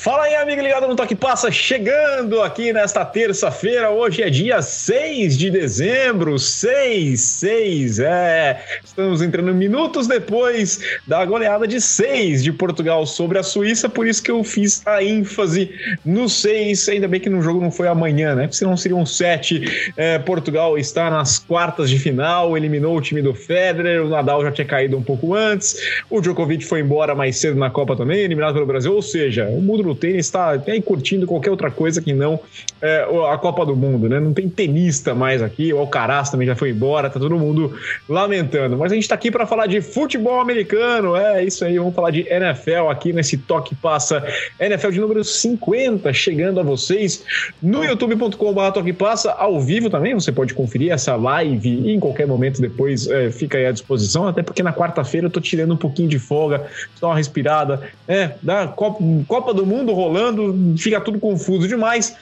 Fala aí, amigo ligado no Toque Passa, chegando aqui nesta terça-feira. Hoje é dia 6 de dezembro, 6, 6, é. Estamos entrando minutos depois da goleada de 6 de Portugal sobre a Suíça, por isso que eu fiz a ênfase no 6. Ainda bem que no jogo não foi amanhã, né? Porque senão seriam 7. É, Portugal está nas quartas de final, eliminou o time do Federer, o Nadal já tinha caído um pouco antes, o Djokovic foi embora mais cedo na Copa também, eliminado pelo Brasil, ou seja, o mundo no tênis está aí curtindo qualquer outra coisa que não é, a Copa do Mundo, né? Não tem tenista mais aqui, o Alcaraz também já foi embora, tá todo mundo lamentando. Mas a gente está aqui para falar de futebol americano, é isso aí, vamos falar de NFL aqui nesse Toque Passa, NFL de número 50, chegando a vocês no youtube.com.br Toque Passa, ao vivo também, você pode conferir essa live e em qualquer momento depois é, fica aí à disposição, até porque na quarta-feira eu tô tirando um pouquinho de folga, dá uma respirada, é, da Copa, Copa do Mundo rolando, fica tudo confuso demais.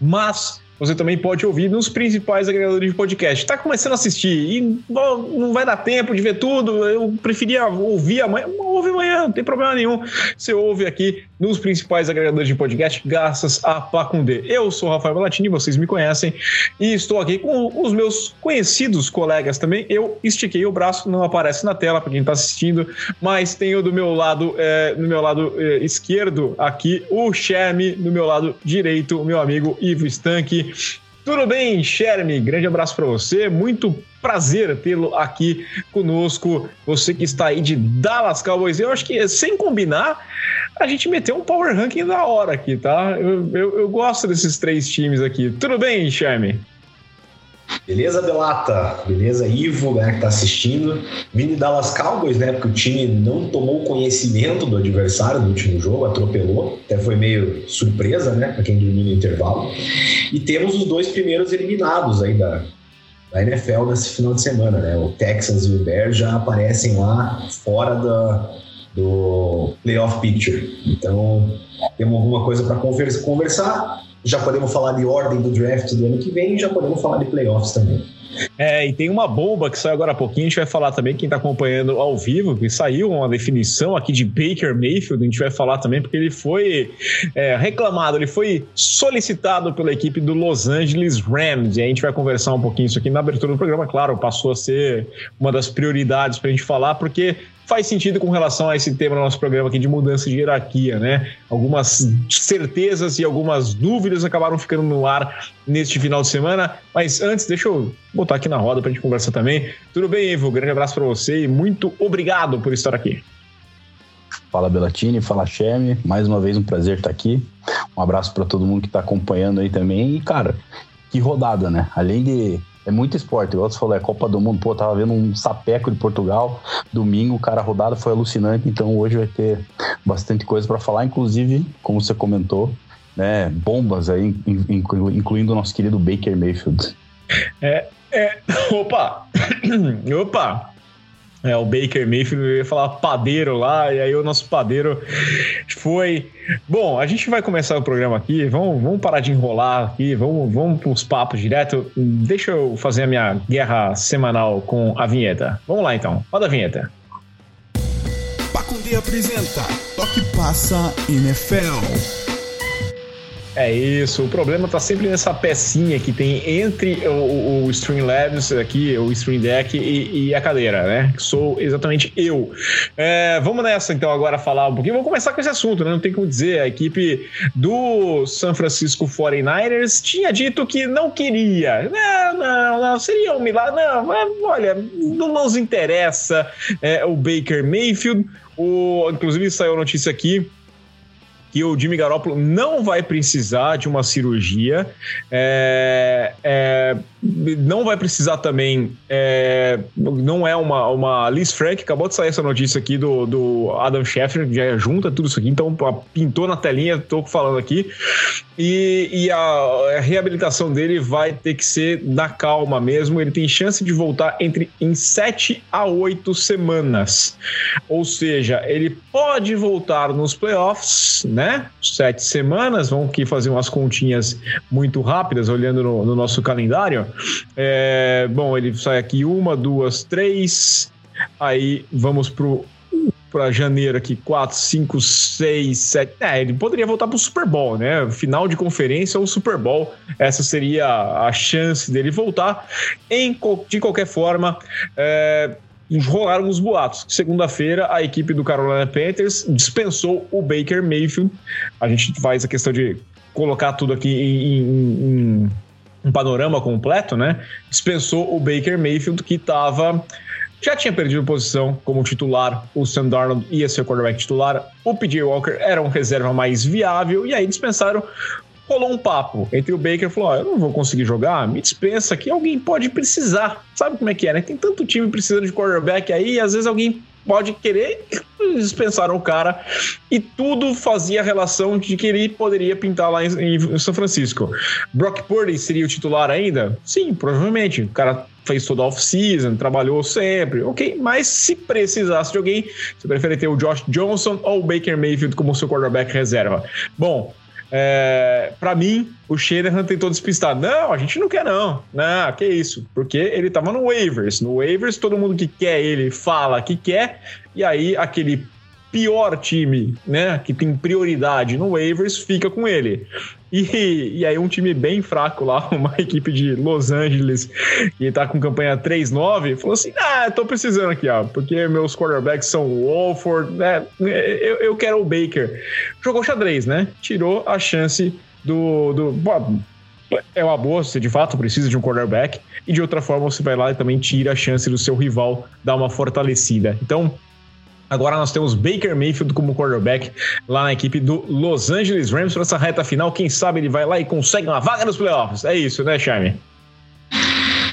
Mas você também pode ouvir nos principais agregadores de podcast. Está começando a assistir e não vai dar tempo de ver tudo, eu preferia ouvir amanhã. Ouve amanhã, não tem problema nenhum. Você ouve aqui nos principais agregadores de podcast, graças a Pacundê. Eu sou o Rafael Balatini, vocês me conhecem, e estou aqui com os meus conhecidos colegas também. Eu estiquei o braço, não aparece na tela para quem está assistindo, mas tenho do meu lado, é, no meu lado é, esquerdo aqui, o Sherme, no meu lado direito, o meu amigo Ivo Stanque. Tudo bem, Sherme? Grande abraço para você. Muito prazer tê-lo aqui conosco. Você que está aí de Dallas Cowboys. Eu acho que, sem combinar, a gente meteu um power ranking da hora aqui, tá? Eu, eu, eu gosto desses três times aqui. Tudo bem, Sherme? Beleza, Delata? Beleza, Ivo, né, que tá assistindo. Vini Dallas Cowboys, né? Porque o time não tomou conhecimento do adversário no último jogo, atropelou. Até foi meio surpresa, né? Pra quem dormiu no intervalo. E temos os dois primeiros eliminados aí da, da NFL nesse final de semana, né? O Texas e o Bears já aparecem lá fora da, do playoff picture. Então, temos alguma coisa para conversar já podemos falar de ordem do draft do ano que vem já podemos falar de playoffs também. É, e tem uma bomba que saiu agora há pouquinho, a gente vai falar também, quem está acompanhando ao vivo, que saiu uma definição aqui de Baker Mayfield, a gente vai falar também, porque ele foi é, reclamado, ele foi solicitado pela equipe do Los Angeles Rams, e a gente vai conversar um pouquinho isso aqui na abertura do programa, claro, passou a ser uma das prioridades para a gente falar, porque faz sentido com relação a esse tema no nosso programa aqui de mudança de hierarquia, né? Algumas certezas e algumas dúvidas acabaram ficando no ar neste final de semana. Mas antes, deixa eu botar aqui na roda para a gente conversar também. Tudo bem, Ivo? Grande abraço para você e muito obrigado por estar aqui. Fala Belatini, fala Cheme, mais uma vez um prazer estar aqui. Um abraço para todo mundo que está acompanhando aí também. E, cara, que rodada, né? Além de é muito esporte, igual você falou, é Copa do Mundo. Pô, tava vendo um sapeco de Portugal domingo, cara, a rodada foi alucinante, então hoje vai ter bastante coisa para falar, inclusive, como você comentou, né, bombas aí, incluindo o nosso querido Baker Mayfield. É, é, opa, opa, é, o Baker Mayfield, ia falar padeiro lá, e aí o nosso padeiro foi. Bom, a gente vai começar o programa aqui, vamos, vamos parar de enrolar aqui, vamos, vamos para os papos direto. Deixa eu fazer a minha guerra semanal com a vinheta. Vamos lá então, roda a vinheta. Pacundê apresenta Toque Passa NFL. É isso, o problema tá sempre nessa pecinha que tem entre o, o Streamlabs aqui, o Stream Deck e, e, a cadeira, né? Que sou exatamente eu. É, vamos nessa então agora falar um pouquinho. Vamos começar com esse assunto, né? Não tem como dizer. A equipe do San Francisco 49ers tinha dito que não queria. Não, não, não, seria um milagre. Não, olha, não nos interessa é, o Baker Mayfield. O, inclusive saiu notícia aqui que o Jimmy Garoppolo não vai precisar de uma cirurgia, é, é, não vai precisar também, é, não é uma, uma Liz Frank, acabou de sair essa notícia aqui do, do Adam Schefter, já junta tudo isso aqui, então pintou na telinha, estou falando aqui, e, e a, a, reabilitação dele vai ter que ser na calma mesmo, ele tem chance de voltar entre em 7 a 8 semanas, ou seja, ele pode voltar nos playoffs, né? Sete semanas, vamos aqui fazer umas continhas muito rápidas, olhando no, no nosso calendário. É, bom, ele sai aqui uma, duas, três. Aí vamos pro para janeiro aqui, 4, 5, 6, 7. É, ele poderia voltar pro Super Bowl, né? Final de conferência ou Super Bowl. Essa seria a chance dele voltar. Em, de qualquer forma, é, rolaram os boatos. Segunda-feira, a equipe do Carolina Panthers dispensou o Baker Mayfield. A gente faz a questão de colocar tudo aqui em, em, em um panorama completo, né? Dispensou o Baker Mayfield, que estava já tinha perdido posição como titular, o Sam Darnold ia ser o quarterback titular, o PJ Walker era um reserva mais viável, e aí dispensaram. Rolou um papo entre o Baker e falou: oh, Eu não vou conseguir jogar, me dispensa que alguém pode precisar. Sabe como é que é, né? Tem tanto time precisando de quarterback aí, e às vezes alguém pode querer. Dispensaram o cara e tudo fazia relação de que ele poderia pintar lá em, em São Francisco. Brock Purdy seria o titular ainda? Sim, provavelmente. O cara fez toda a off-season, trabalhou sempre, ok, mas se precisasse de alguém, você prefere ter o Josh Johnson ou o Baker Mayfield como seu quarterback reserva? Bom, é, para mim, o Shanahan tentou despistar. Não, a gente não quer, não. Não, que isso. Porque ele tava no waivers. No waivers, todo mundo que quer ele fala que quer. E aí, aquele pior time, né, que tem prioridade no waivers, fica com ele. E, e aí um time bem fraco lá, uma equipe de Los Angeles, que tá com campanha 3-9, falou assim, ah, tô precisando aqui, ó, porque meus quarterbacks são o Wolford, né, eu, eu quero o Baker. Jogou xadrez, né, tirou a chance do... do bom, é uma boa, você de fato precisa de um quarterback, e de outra forma você vai lá e também tira a chance do seu rival dar uma fortalecida. Então, Agora nós temos Baker Mayfield como quarterback lá na equipe do Los Angeles Rams para essa reta final. Quem sabe ele vai lá e consegue uma vaga nos playoffs. É isso, né, Charme?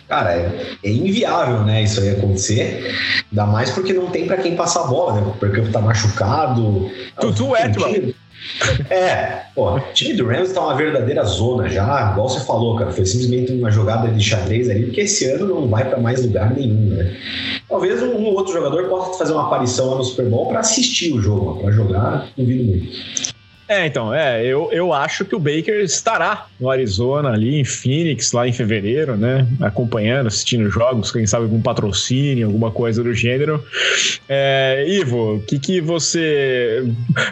Cara, é, é, inviável, né, isso aí acontecer. Ainda mais porque não tem para quem passar a bola, né? Porque tá machucado. Tutu é, time, é, pô, o time do Rams tá uma verdadeira zona já, igual você falou, cara. Foi simplesmente uma jogada de xadrez ali, porque esse ano não vai para mais lugar nenhum, né? Talvez um, um, outro jogador possa fazer uma aparição lá no Super Bowl para assistir o jogo, para jogar, duvido muito. É, então, é, eu, eu acho que o Baker estará no Arizona, ali em Phoenix, lá em fevereiro, né? Acompanhando, assistindo jogos, quem sabe algum patrocínio, alguma coisa do gênero. É, Ivo, o que, que você.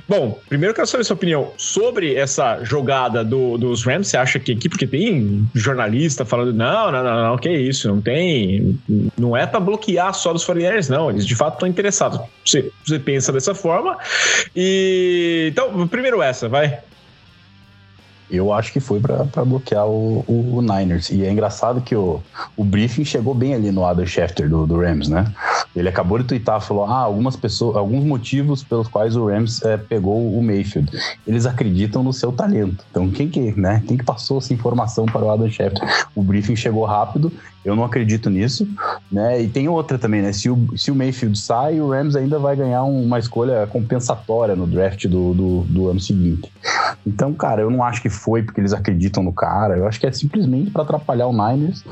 Bom, primeiro eu quero saber sua opinião sobre essa jogada do, dos Rams. Você acha que aqui, porque tem jornalista falando, não, não, não, não, que isso, não tem. Não é para bloquear só dos 49 não. Eles de fato estão interessados. Você, você pensa dessa forma. E então, primeiro essa, vai. Eu acho que foi para bloquear o, o, o, Niners. E é engraçado que o, o briefing chegou bem ali no Adam Schefter do, do Rams, né? Ele acabou de twittar, falou: ah, algumas pessoas, alguns motivos pelos quais o Rams é, pegou o Mayfield. Eles acreditam no seu talento. Então, quem que, né? Quem que passou essa informação para o Adam Schefter? O briefing chegou rápido eu não acredito nisso, né? E tem outra também, né? Se o, se o Mayfield sai, o Rams ainda vai ganhar uma escolha compensatória no draft do, do, do ano seguinte. Então, cara, eu não acho que foi porque eles acreditam no cara. Eu acho que é simplesmente para atrapalhar o Niners.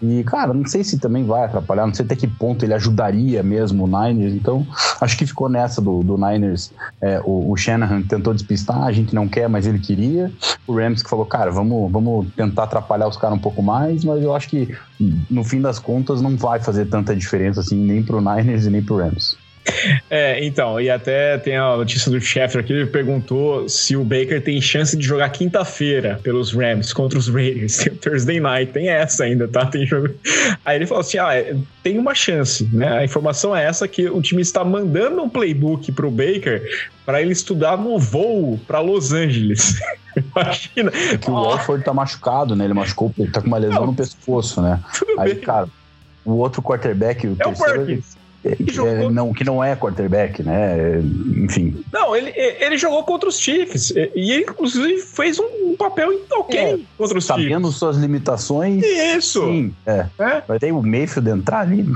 E, cara, não sei se também vai atrapalhar, não sei até que ponto ele ajudaria mesmo o Niners. Então, acho que ficou nessa do, do Niners. É, o, o Shanahan tentou despistar, a gente não quer, mas ele queria. O Rams que falou, cara, vamos, vamos tentar atrapalhar os caras um pouco mais, mas eu acho que no fim das contas, não vai fazer tanta diferença assim, nem pro Niners e nem pro Rams. É, então, e até tem a notícia do chefe aqui, ele perguntou se o Baker tem chance de jogar quinta-feira pelos Rams contra os Raiders. Tem Thursday Night, tem essa ainda, tá? Tem jogo. Aí ele falou assim: ah, é, tem uma chance, né? A informação é essa que o time está mandando um playbook pro Baker para ele estudar no voo para Los Angeles. Imagina. É que o Walford tá machucado, né? Ele machucou, ele tá com uma lesão Não, no pescoço, né? Aí, bem. cara, o outro quarterback, o é terceiro, o Perkins. Que, jogou... é, não, que não é quarterback, né? Enfim. Não, ele, ele jogou contra os Chiefs. E ele, inclusive, fez um papel ok é, contra os sabendo Chiefs. Sabendo suas limitações. Isso. Sim, é. é. Vai ter o Mayfield entrar ali.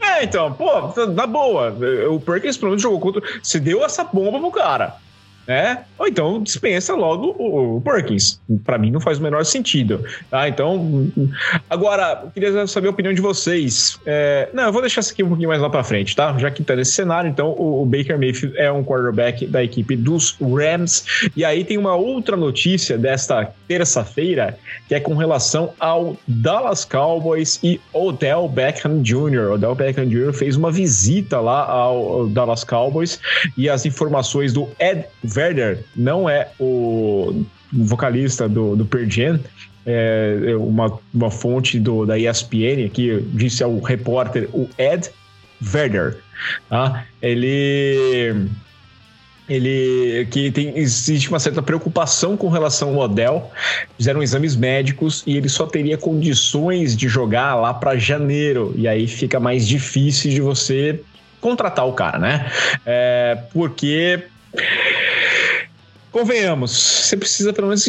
É, então, pô, na boa. O Perkins, pelo menos, jogou contra. Você deu essa bomba pro cara. Né? Ou então dispensa logo o, o Perkins. Para mim não faz o menor sentido, tá? Então, agora, eu queria saber a opinião de vocês. É, não, eu vou deixar isso aqui um pouquinho mais lá para frente, tá? Já que tá nesse cenário, então o, o, Baker Mayfield é um quarterback da equipe dos Rams. E aí tem uma outra notícia desta terça-feira que é com relação ao Dallas Cowboys e Odell Beckham Jr. Odell Beckham Jr. fez uma visita lá ao Dallas Cowboys e as informações do Ed Werder, não é o vocalista do, do Pearl Jam, é uma, uma fonte do, da ESPN que disse ao repórter, o Ed Werder, tá? Ele ele que tem existe uma certa preocupação com relação ao Odell. Fizeram exames médicos e ele só teria condições de jogar lá para janeiro e aí fica mais difícil de você contratar o cara, né? É, porque convenhamos, você precisa pelo menos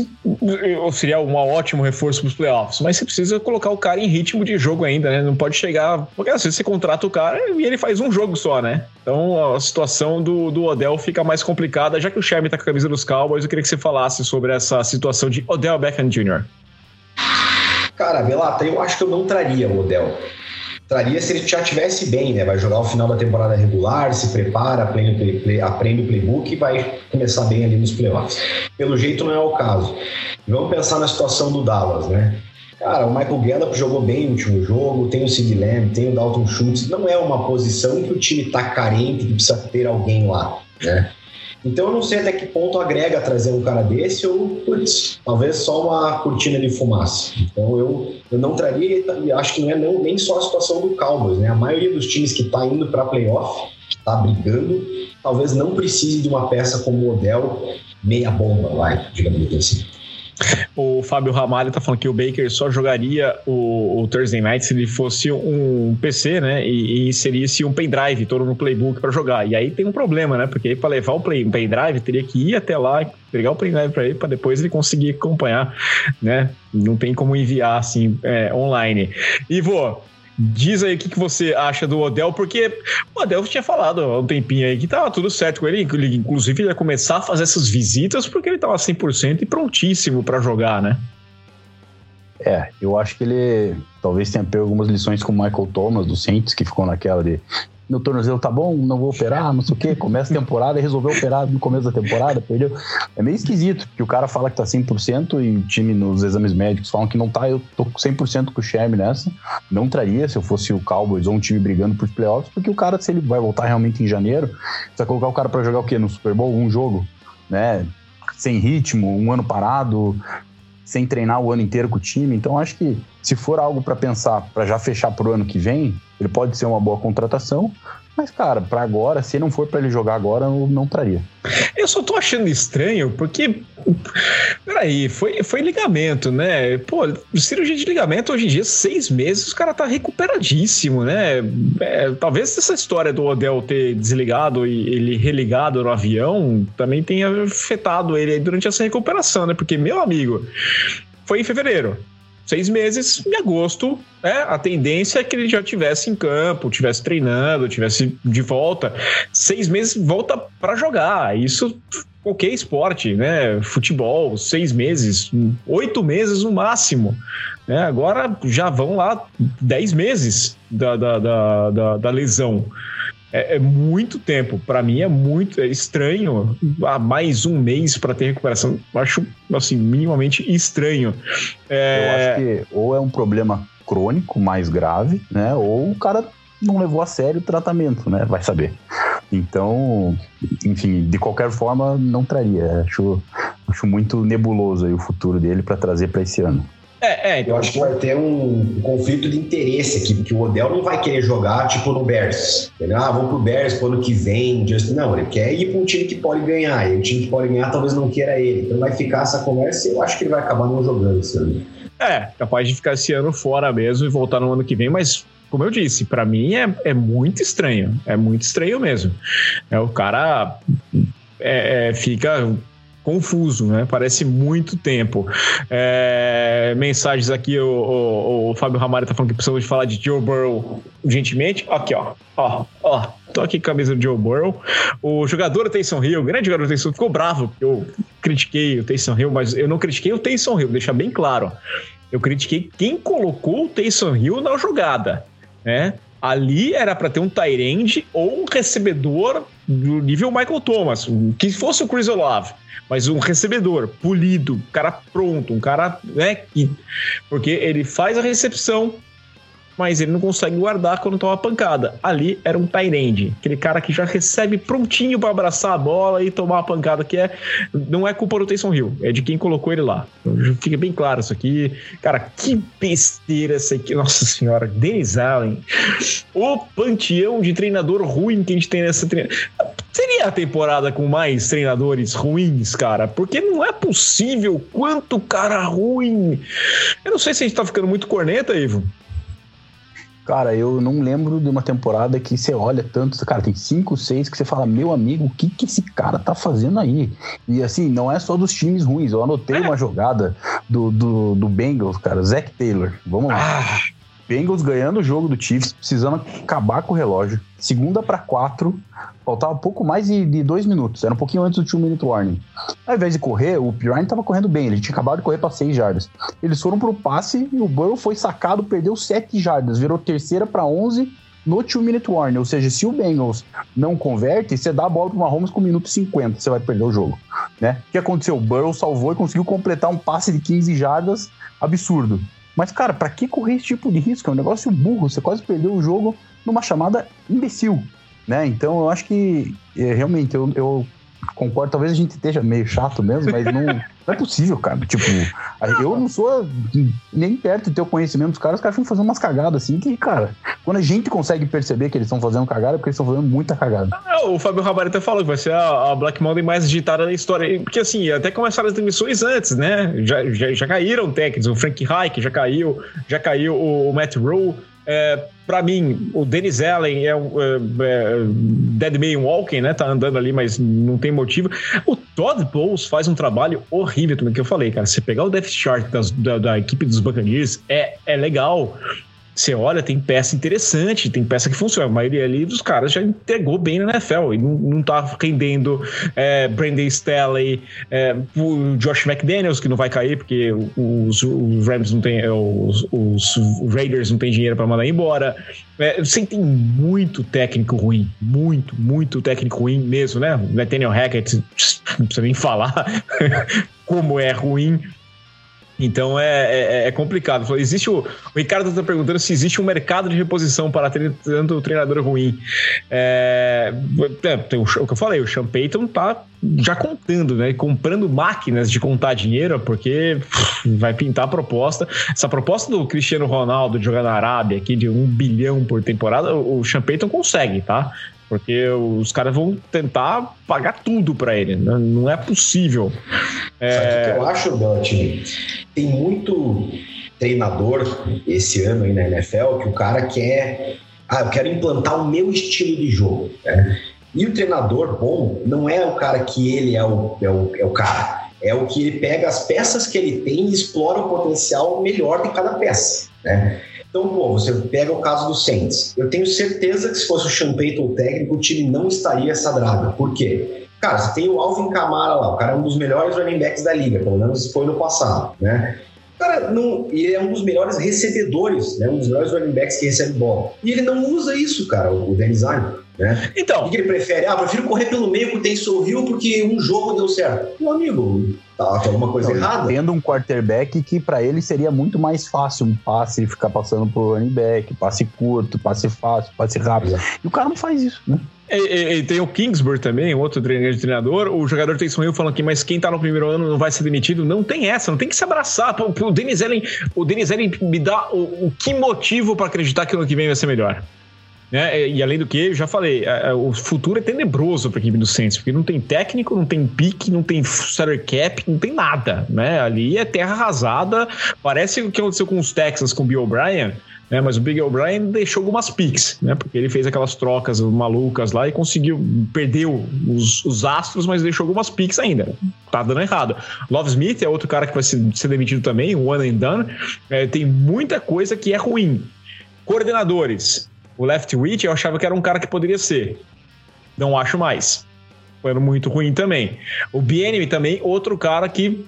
seria um ótimo reforço para os playoffs, mas você precisa colocar o cara em ritmo de jogo ainda, né? Não pode chegar, porque às vezes você contrata o cara e ele faz um jogo só, né? Então a situação do, do Odell fica mais complicada, já que o Sherman tá com a camisa dos Cowboys, eu queria que você falasse sobre essa situação de Odell Beckham Jr. Cara, Belata, eu acho que eu não traria o Odell traria se ele já tivesse bem, né? Vai jogar o final da temporada regular, se prepara, aprende, play, play, aprende o playbook e vai começar bem ali nos playoffs. Pelo jeito não é o caso. Vamos pensar na situação do Dallas, né? Cara, o Michael Gallup jogou bem no último jogo, tem o Sid Lamb, tem o Dalton Schultz. Não é uma posição que o time tá carente, que precisa ter alguém lá, né? Então eu não sei até que ponto agrega trazer um cara desse ou, putz, talvez só uma cortina de fumaça. Então eu, eu não traria, e acho que não é não, nem só a situação do Cowboys, né? A maioria dos times que está indo para playoff, que está brigando, talvez não precise de uma peça como o Odell, meia bomba, vai, digamos assim. O Fábio Ramalho tá falando que o Baker só jogaria o, o Thursday Night se ele fosse um PC, né? E, e seria-se um pendrive todo no playbook para jogar. E aí tem um problema, né? Porque para levar o play, um pendrive teria que ir até lá, pegar o pendrive para ele, para depois ele conseguir acompanhar, né? Não tem como enviar assim é, online. Ivo, Diz aí o que, que você acha do Odell, porque o Odell tinha falado há um tempinho aí que tava tudo certo com ele, ele inclusive ia começar a fazer essas visitas porque ele tava 100% e prontíssimo para jogar, né? É, eu acho que ele talvez tenha pego algumas lições com o Michael Thomas do Saints, que ficou naquela de meu tornozelo tá bom, não vou operar, não sei o quê. Começa a temporada e resolveu operar no começo da temporada, perdeu. É meio esquisito, que o cara fala que tá 100% e o time nos exames médicos falam que não tá. Eu tô 100% com o Sherm nessa. Não traria se eu fosse o Cowboys ou um time brigando por playoffs, porque o cara, se ele vai voltar realmente em janeiro, você vai colocar o cara para jogar o quê? No Super Bowl? Um jogo, né? Sem ritmo, um ano parado, sem treinar o ano inteiro com o time. Então, acho que se for algo para pensar para já fechar pro ano que vem, ele pode ser uma boa contratação. Mas, cara, para agora, se não for para ele jogar agora, eu não traria. Eu só tô achando estranho, porque. Peraí, foi, foi ligamento, né? Pô, cirurgia de ligamento hoje em dia, seis meses, o cara tá recuperadíssimo, né? É, talvez essa história do Odell ter desligado e ele religado no avião também tenha afetado ele durante essa recuperação, né? Porque, meu amigo, foi em fevereiro seis meses, em agosto, né, a tendência é que ele já tivesse em campo, tivesse treinando, tivesse de volta. Seis meses volta para jogar. Isso qualquer esporte, né? Futebol, seis meses, oito meses no máximo. Né? Agora já vão lá dez meses da, da, da, da, da lesão. É, é, muito tempo. Para mim é muito é estranho. Há mais um mês para ter recuperação. Acho assim minimamente estranho. É... Eu acho que ou é um problema crônico mais grave, né? Ou o cara não levou a sério o tratamento, né? Vai saber. Então, enfim, de qualquer forma, não traria. Acho, acho muito nebuloso aí o futuro dele para trazer para esse ano. É, é, então... Eu acho que vai ter um, conflito de interesse aqui, porque o Odell não vai querer jogar tipo no Bears. ah, vou pro Bears pro ano que vem. Just... Não, ele quer ir para um time que pode ganhar. E o time que pode ganhar talvez não queira ele. Então vai ficar essa conversa e eu acho que ele vai acabar não jogando esse ano. É, capaz de ficar esse ano fora mesmo e voltar no ano que vem, mas como eu disse, para mim é, é muito estranho. É muito estranho mesmo. É o cara é, é, fica confuso, né? Parece muito tempo. É, mensagens aqui, o, o, o Fábio Ramalho tá falando que precisamos de falar de Joe Burrow urgentemente. Aqui, ó. Ó, ó. tô aqui com a camisa do Joe Burrow. O jogador Taysom Hill, o grande jogador Taysom ficou bravo porque eu critiquei o Taysom Hill, mas eu não critiquei o Taysom Hill, deixa bem claro. Eu critiquei quem colocou o Taysom Hill na jogada, né? Ali era para ter um Tyrande ou um recebedor do nível Michael Thomas, que fosse o Chris Olave, mas um recebedor polido, um cara pronto, um cara, né, que, porque ele faz a recepção, mas ele não consegue guardar quando toma pancada. Ali era um Tyrande, aquele cara que já recebe prontinho para abraçar a bola e tomar a pancada, que é não é culpa do Taysom Hill, é de quem colocou ele lá. Fica bem claro isso aqui. Cara, que besteira essa aqui. Nossa senhora, Dennis Allen. O panteão de treinador ruim que a gente tem nessa treinadora. Seria a temporada com mais treinadores ruins, cara, porque não é possível quanto cara ruim. Eu não sei se a gente tá ficando muito corneta, Ivo. Cara, eu não lembro de uma temporada que você olha tanto, cara, tem cinco, seis que você fala, meu amigo, o que que esse cara tá fazendo aí? E assim, não é só dos times ruins, eu anotei uma jogada do, do, do Bengals, cara, Zach Taylor, vamos lá. Ah. Bengals ganhando o jogo do Chiefs, precisando acabar com o relógio. Segunda para quatro, faltava pouco mais de, de, dois minutos, era um pouquinho antes do two minute warning. Ao invés de correr, o Pirine tava correndo bem, ele tinha acabado de correr para seis jardas. Eles foram pro passe e o Burrow foi sacado, perdeu sete jardas, virou terceira para onze no two minute warning. Ou seja, se o Bengals não converte, você dá a bola pro Mahomes com 1 minuto e 50, você vai perder o jogo. Né? O que aconteceu? O Burrow salvou e conseguiu completar um passe de 15 jardas absurdo. Mas, cara, para que correr esse tipo de risco? É um negócio burro. Você quase perdeu o jogo numa chamada imbecil, né? Então, eu acho que é, realmente eu, eu concordo. Talvez a gente esteja meio chato mesmo, mas não, não é possível, cara. Tipo, eu não sou nem perto de ter o conhecimento dos caras. Os caras estão fazendo umas cagadas assim que, cara, quando a gente consegue perceber que eles estão fazendo cagada, é porque eles estão fazendo muita cagada. Ah, o Fábio Rabarita até falou que vai ser a, a, Black Monday mais digitada da história. Porque, assim, até começaram as demissões antes, né? Já, já, já caíram técnicos. O Frank Reich já caiu, já caiu o, o Matt Rowe. É, para mim, o Dennis Allen é um é, é, Dead Man Walking, né? Tá andando ali, mas não tem motivo. O Todd Bowles faz um trabalho horrível também, que eu falei, cara. Você pegar o Death Chart das, da, da, equipe dos Buccaneers é, é legal. Você olha, tem peça interessante, tem peça que funciona. A maioria ali dos caras já entregou bem na NFL e não, não tá rendendo. É, Brandon Staley, é, o Josh McDaniels, que não vai cair porque os, os Rams não tem, os, os Raiders não tem dinheiro para mandar embora. É, você tem muito técnico ruim, muito, muito técnico ruim mesmo, né? Nathaniel Hackett, não precisa nem falar como é ruim. Então é, é, é, complicado. Existe o, o Ricardo está perguntando se existe um mercado de reposição para tanto treinador ruim. É, é, o, o, que eu falei, o Sean Payton tá já contando, né? Comprando máquinas de contar dinheiro, porque vai pintar a proposta. Essa proposta do Cristiano Ronaldo de jogar na Arábia aqui de um bilhão por temporada, o, o Sean Payton consegue, tá? Porque os caras vão tentar pagar tudo para ele. Né? Não é possível. É... Sabe o que eu acho, Belt? Tem muito treinador esse ano aí na NFL que o cara quer. Ah, eu quero implantar o meu estilo de jogo. Né? E o treinador bom não é o cara que ele é o, é o, é o cara. É o que ele pega as peças que ele tem e explora o potencial melhor de cada peça. Né? Então, pô, você pega o caso do Saints. Eu tenho certeza que se fosse o Sean Payton técnico, o time não estaria essa draga. Por quê? Cara, você tem o Alvin Kamara lá, o cara é um dos melhores running backs da liga, pelo menos foi no passado, né? Cara, não, ele é um dos melhores recebedores, né? Um dos melhores running backs que recebe bola. E ele não usa isso, cara, o Dennis Allen. Né? Então. O que ele prefere? Ah, prefiro correr pelo meio com o Taysom Hill porque um jogo deu certo. Meu amigo, tá, tem alguma coisa errada. Tendo um quarterback que para ele seria muito mais fácil um passe e ficar passando pro running back, passe curto, passe fácil, passe rápido. É. E o cara não faz isso, né? E, e, tem o Kingsbury também, outro treinador treinador. O jogador Taysom Hill falando aqui, mas quem tá no primeiro ano não vai ser demitido. Não tem essa, não tem que se abraçar. O, Denis Ellen, o Denis me dá o, o que motivo para acreditar que o ano que vem vai ser melhor. Né? E além do que, eu já falei, o futuro é tenebroso para a equipe do Saints, porque não tem técnico, não tem pique, não tem salary cap, não tem nada. Né? Ali é terra arrasada. Parece o que aconteceu com os Texans, com o Bill O'Brien. Né, mas o Big O'Brien deixou algumas picks, né? Porque ele fez aquelas trocas malucas lá e conseguiu, perdeu os, os astros, mas deixou algumas picks ainda. Tá dando errado. Love Smith é outro cara que vai ser, ser demitido também, one and done. É, tem muita coisa que é ruim. Coordenadores. O Leftwich eu achava que era um cara que poderia ser. Não acho mais. Foi muito ruim também. O Bienemy também, outro cara que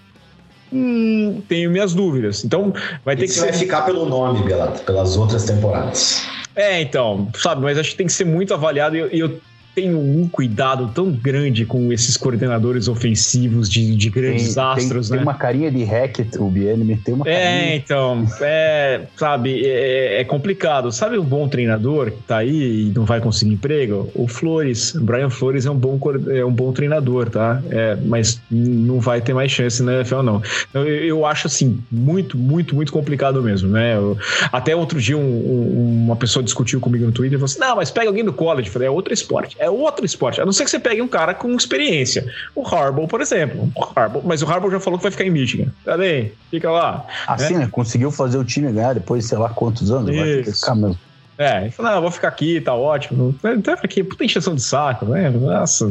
hum, tenho minhas dúvidas. Então vai ter Isso que vai ser. ficar pelo nome, Belato, pelas outras temporadas. É, então, sabe, mas acho que tem que ser muito avaliado e eu, eu tenho um cuidado tão grande com esses coordenadores ofensivos de, de grandes Tem, astros, tem, né? tem uma carinha de hack, o BNM tem uma É, carinha. então, é, sabe, é, é complicado. Sabe um bom treinador que tá aí e não vai conseguir emprego? O Flores, o Brian Flores é um bom, é um bom treinador, tá? É, mas não vai ter mais chance na NFL, não. Eu, eu acho, assim, muito, muito, muito complicado mesmo, né? Eu- até outro dia um- um- uma pessoa discutiu comigo no Twitter e falou assim, não, mas pega alguém do college. Eu falei, é outro esporte, é outro esporte. A não ser que você pegue um cara com experiência. O Harbaugh, por exemplo. O Harbaugh, mas o Harbaugh já falou que vai ficar em Michigan. Cadê? Fica lá. Assim, né? Conseguiu fazer o time ganhar depois, sei lá quantos anos. Vai Isso. ficar mesmo. É, ele falou, eu vou ficar aqui, tá ótimo. Até aqui, puta encheção de saco, né? Nossa.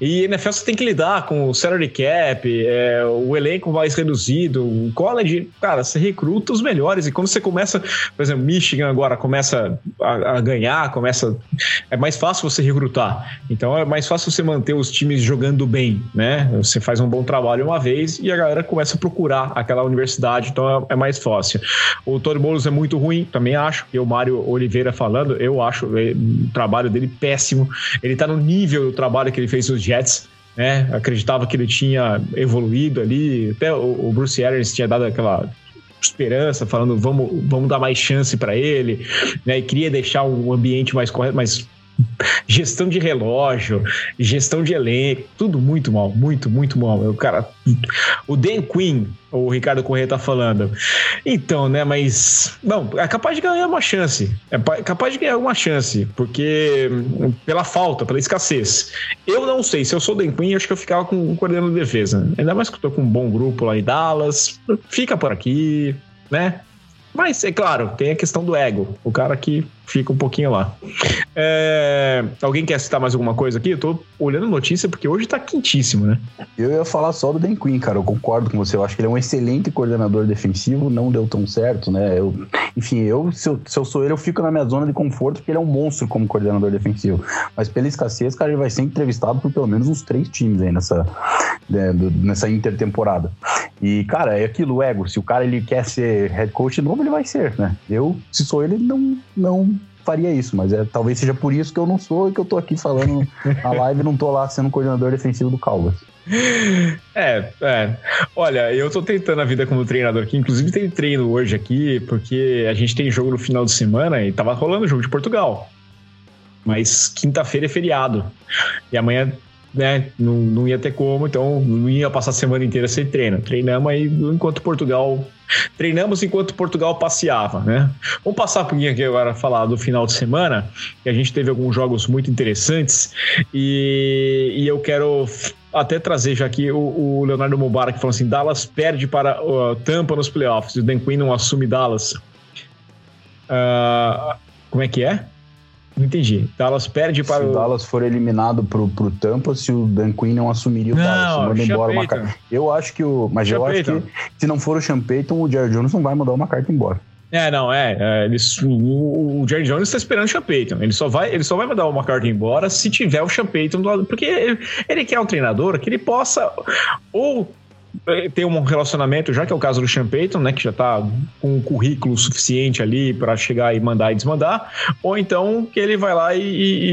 E NFL você tem que lidar com o salary cap, é, o elenco mais reduzido, o college, cara, você recruta os melhores. E quando você começa, por exemplo, Michigan agora começa a, a ganhar, começa. É mais fácil você recrutar. Então é mais fácil você manter os times jogando bem, né? Você faz um bom trabalho uma vez e a galera começa a procurar aquela universidade, então é, é mais fácil. O Tony Boulos é muito ruim, também acho. E o Mário Oliveira falando, eu acho eh, o trabalho dele péssimo. Ele tá no nível do trabalho que ele fez nos Jets. Né? Acreditava que ele tinha evoluído ali. Até o o Bruce Arians tinha dado aquela esperança, falando vamos, vamos dar mais chance para ele, né? E queria deixar um ambiente mais correto, mas gestão de relógio, gestão de elenco, tudo muito mal, muito, muito mal. O cara, o Dan Quinn, o Ricardo Corrêa tá falando. Então, né, mas não, é capaz de ganhar uma chance. É pa- capaz de ganhar uma chance, porque hum, pela falta, pela escassez. Eu não sei, se eu sou o Dan Quinn, acho que eu ficava com um coordenador de defesa. Ainda mais que eu tô com um bom grupo lá em Dallas. Fica por aqui, né? Mas, é claro, tem a questão do ego. O cara que fica um pouquinho lá. É, Alguém quer citar mais alguma coisa aqui? Eu tô olhando notícia porque hoje tá quentíssimo, né? Eu ia falar só do Dan Quinn, cara. Eu concordo com você. Eu acho que ele é um excelente coordenador defensivo. Não deu tão certo, né? Eu, enfim, eu se, eu se eu sou ele, eu fico na minha zona de conforto porque ele é um monstro como coordenador defensivo. Mas pela escassez, cara, ele vai ser entrevistado por pelo menos uns três times aí nessa, né, do- nessa intertemporada. E, cara, é aquilo, o ego. Se o cara ele quer ser head coach novo, ele vai ser, né? Eu, se sou ele, não, não faria isso, mas é, talvez seja por isso que eu não sou e que eu tô aqui falando na live e não tô lá sendo coordenador defensivo do Cowboys. É, é. Olha, eu tô tentando a vida como treinador aqui. Inclusive, tem treino hoje aqui, porque a gente tem jogo no final de semana e tava rolando o jogo de Portugal. Mas quinta-feira é feriado. E amanhã, né, não, não ia ter como, então não ia passar a semana inteira sem treino. Treinamos aí enquanto Portugal. Treinamos enquanto Portugal passeava, né? Vamos passar pouquinho aqui agora falar do final de semana, que a gente teve alguns jogos muito interessantes e, e eu quero até trazer já aqui o, o Leonardo Mubarak falando assim: Dallas perde para o Tampa nos playoffs o Dan Quinn não assume Dallas. Ah, como é que é? Não entendi. Dallas perde para se o. Dallas for eliminado pro, pro Tampa, se o Dan Quinn não assumiria o Dallas, Não, manda embora uma carta. Eu acho que o. Mas eu acho que se não for o Sean Payton, o Jared Jones não vai mandar uma carta embora. É, não, é. é, eles, o, o Jerry Jones está esperando o Sean Payton. Ele só, vai, ele só vai mandar uma carta embora se tiver o Sean Payton do lado. Porque ele, ele quer um treinador que ele possa ou ter um relacionamento, já que é o caso do Sean Payton, né? Que já tá com um currículo suficiente ali para chegar e mandar e desmandar, ou então que ele vai lá e- e-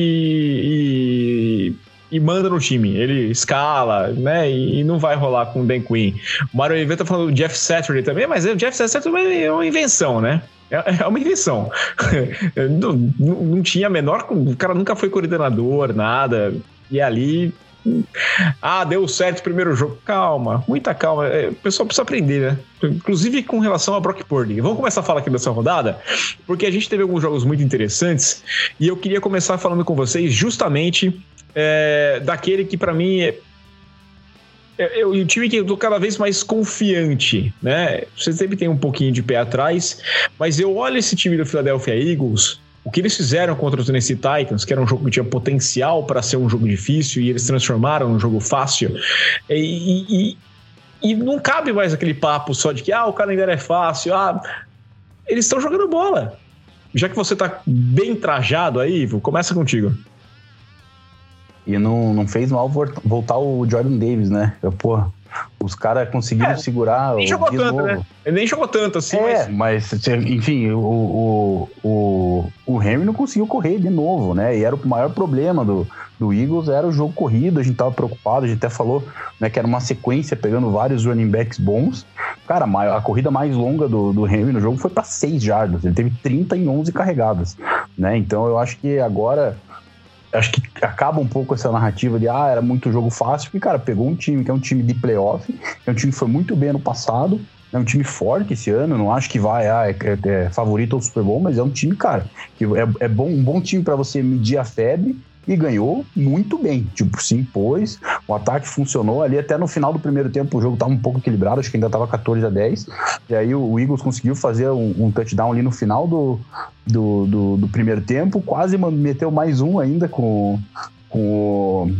e e manda no time. Ele escala, né? E, e não vai rolar com o Dan Quinn. O Mario Oliveira tá falando do Jeff Saturday também, mas o Jeff Saturday é uma invenção, né? É é uma invenção. não, não- não tinha a menor. O cara nunca foi coordenador, nada. E ali. Ah, deu certo o primeiro jogo. Calma, muita calma. É, O pessoal precisa aprender, né? Inclusive com relação a Brock Purdy. Vamos começar a falar aqui dessa rodada, porque a gente teve alguns jogos muito interessantes e eu queria começar falando com vocês justamente é, daquele que para mim é, é, é o time que eu tô cada vez mais confiante, né? Você sempre tem um pouquinho de pé atrás, mas eu olho esse time do Philadelphia Eagles, o que eles fizeram contra os Tennessee Titans, que era um jogo que tinha potencial para ser um jogo difícil e eles transformaram num jogo fácil, e, e, e não cabe mais aquele papo só de que ah, o calendário é fácil, ah, eles estão jogando bola. já que você tá bem trajado aí, Ivo, começa contigo. E não, não fez mal voltar o Jordan Davis, né? Eu, porra, os caras conseguiram é, segurar nem jogou tanto, novo. né? Ele nem jogou tanto assim. É, mas, mas enfim, o, o, o, o Henry não conseguiu correr de novo, né? E era o maior problema do, do Eagles, era o jogo corrido, a gente tava preocupado, a gente até falou né, que era uma sequência pegando vários running backs bons. Cara, a corrida mais longa do, do Henry no jogo foi para 6 jardas, ele teve 30 em 11 carregadas, né? Então eu acho que agora acho que acaba um pouco essa narrativa de ah, era muito jogo fácil, porque, cara, pegou um time que é um time de playoff, é um time que foi muito bem ano passado, é um time forte esse ano, não acho que vai, ah, é, é, é favorito ao Super Bowl, mas é um time, cara, que é, é bom, um bom time para você medir a febre e ganhou muito bem. Tipo, se impôs, o ataque funcionou ali até no final do primeiro tempo. O jogo estava um pouco equilibrado, acho que ainda estava 14 a 10. E aí o Eagles conseguiu fazer um, um touchdown ali no final do, do, do, do, primeiro tempo, quase meteu mais um ainda com, com o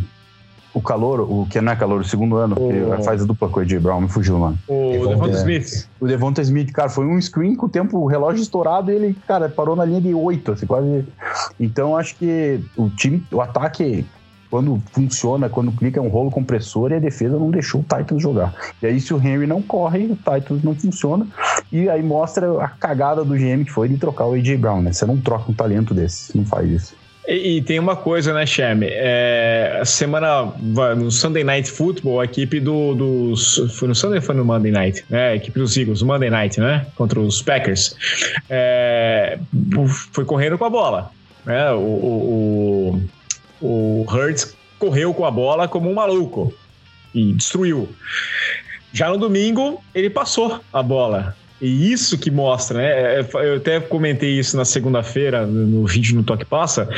calor, o que não é calor, o segundo ano, o... que faz a dupla com o AJ Brown, me fugiu, mano. O Devonta é, Smith. O Devonta Smith, cara, foi um screen com o tempo, o relógio estourado, e ele, cara, parou na linha de 8, assim, quase. Então, acho que o time, o ataque, quando funciona, quando clica, é um rolo compressor e a defesa não deixou o Titans jogar. E aí, se o Henry não corre, o Titans não funciona. E aí mostra a cagada do GM que foi de trocar o AJ Brown, né? Você não troca um talento desse, não faz isso. E, e, tem uma coisa, né, Chame? É, semana no Sunday Night Football, a equipe do, dos. Foi no Sunday foi no Monday Night? É, a equipe dos Eagles, Monday Night, né? Contra os Packers. É, foi correndo com a bola. Né? O, o, o, o Hurts correu com a bola como um maluco e destruiu. Já no domingo, ele passou a bola. E isso que mostra, né? É, é, eu até comentei isso na segunda-feira, no vídeo no Toque Passa,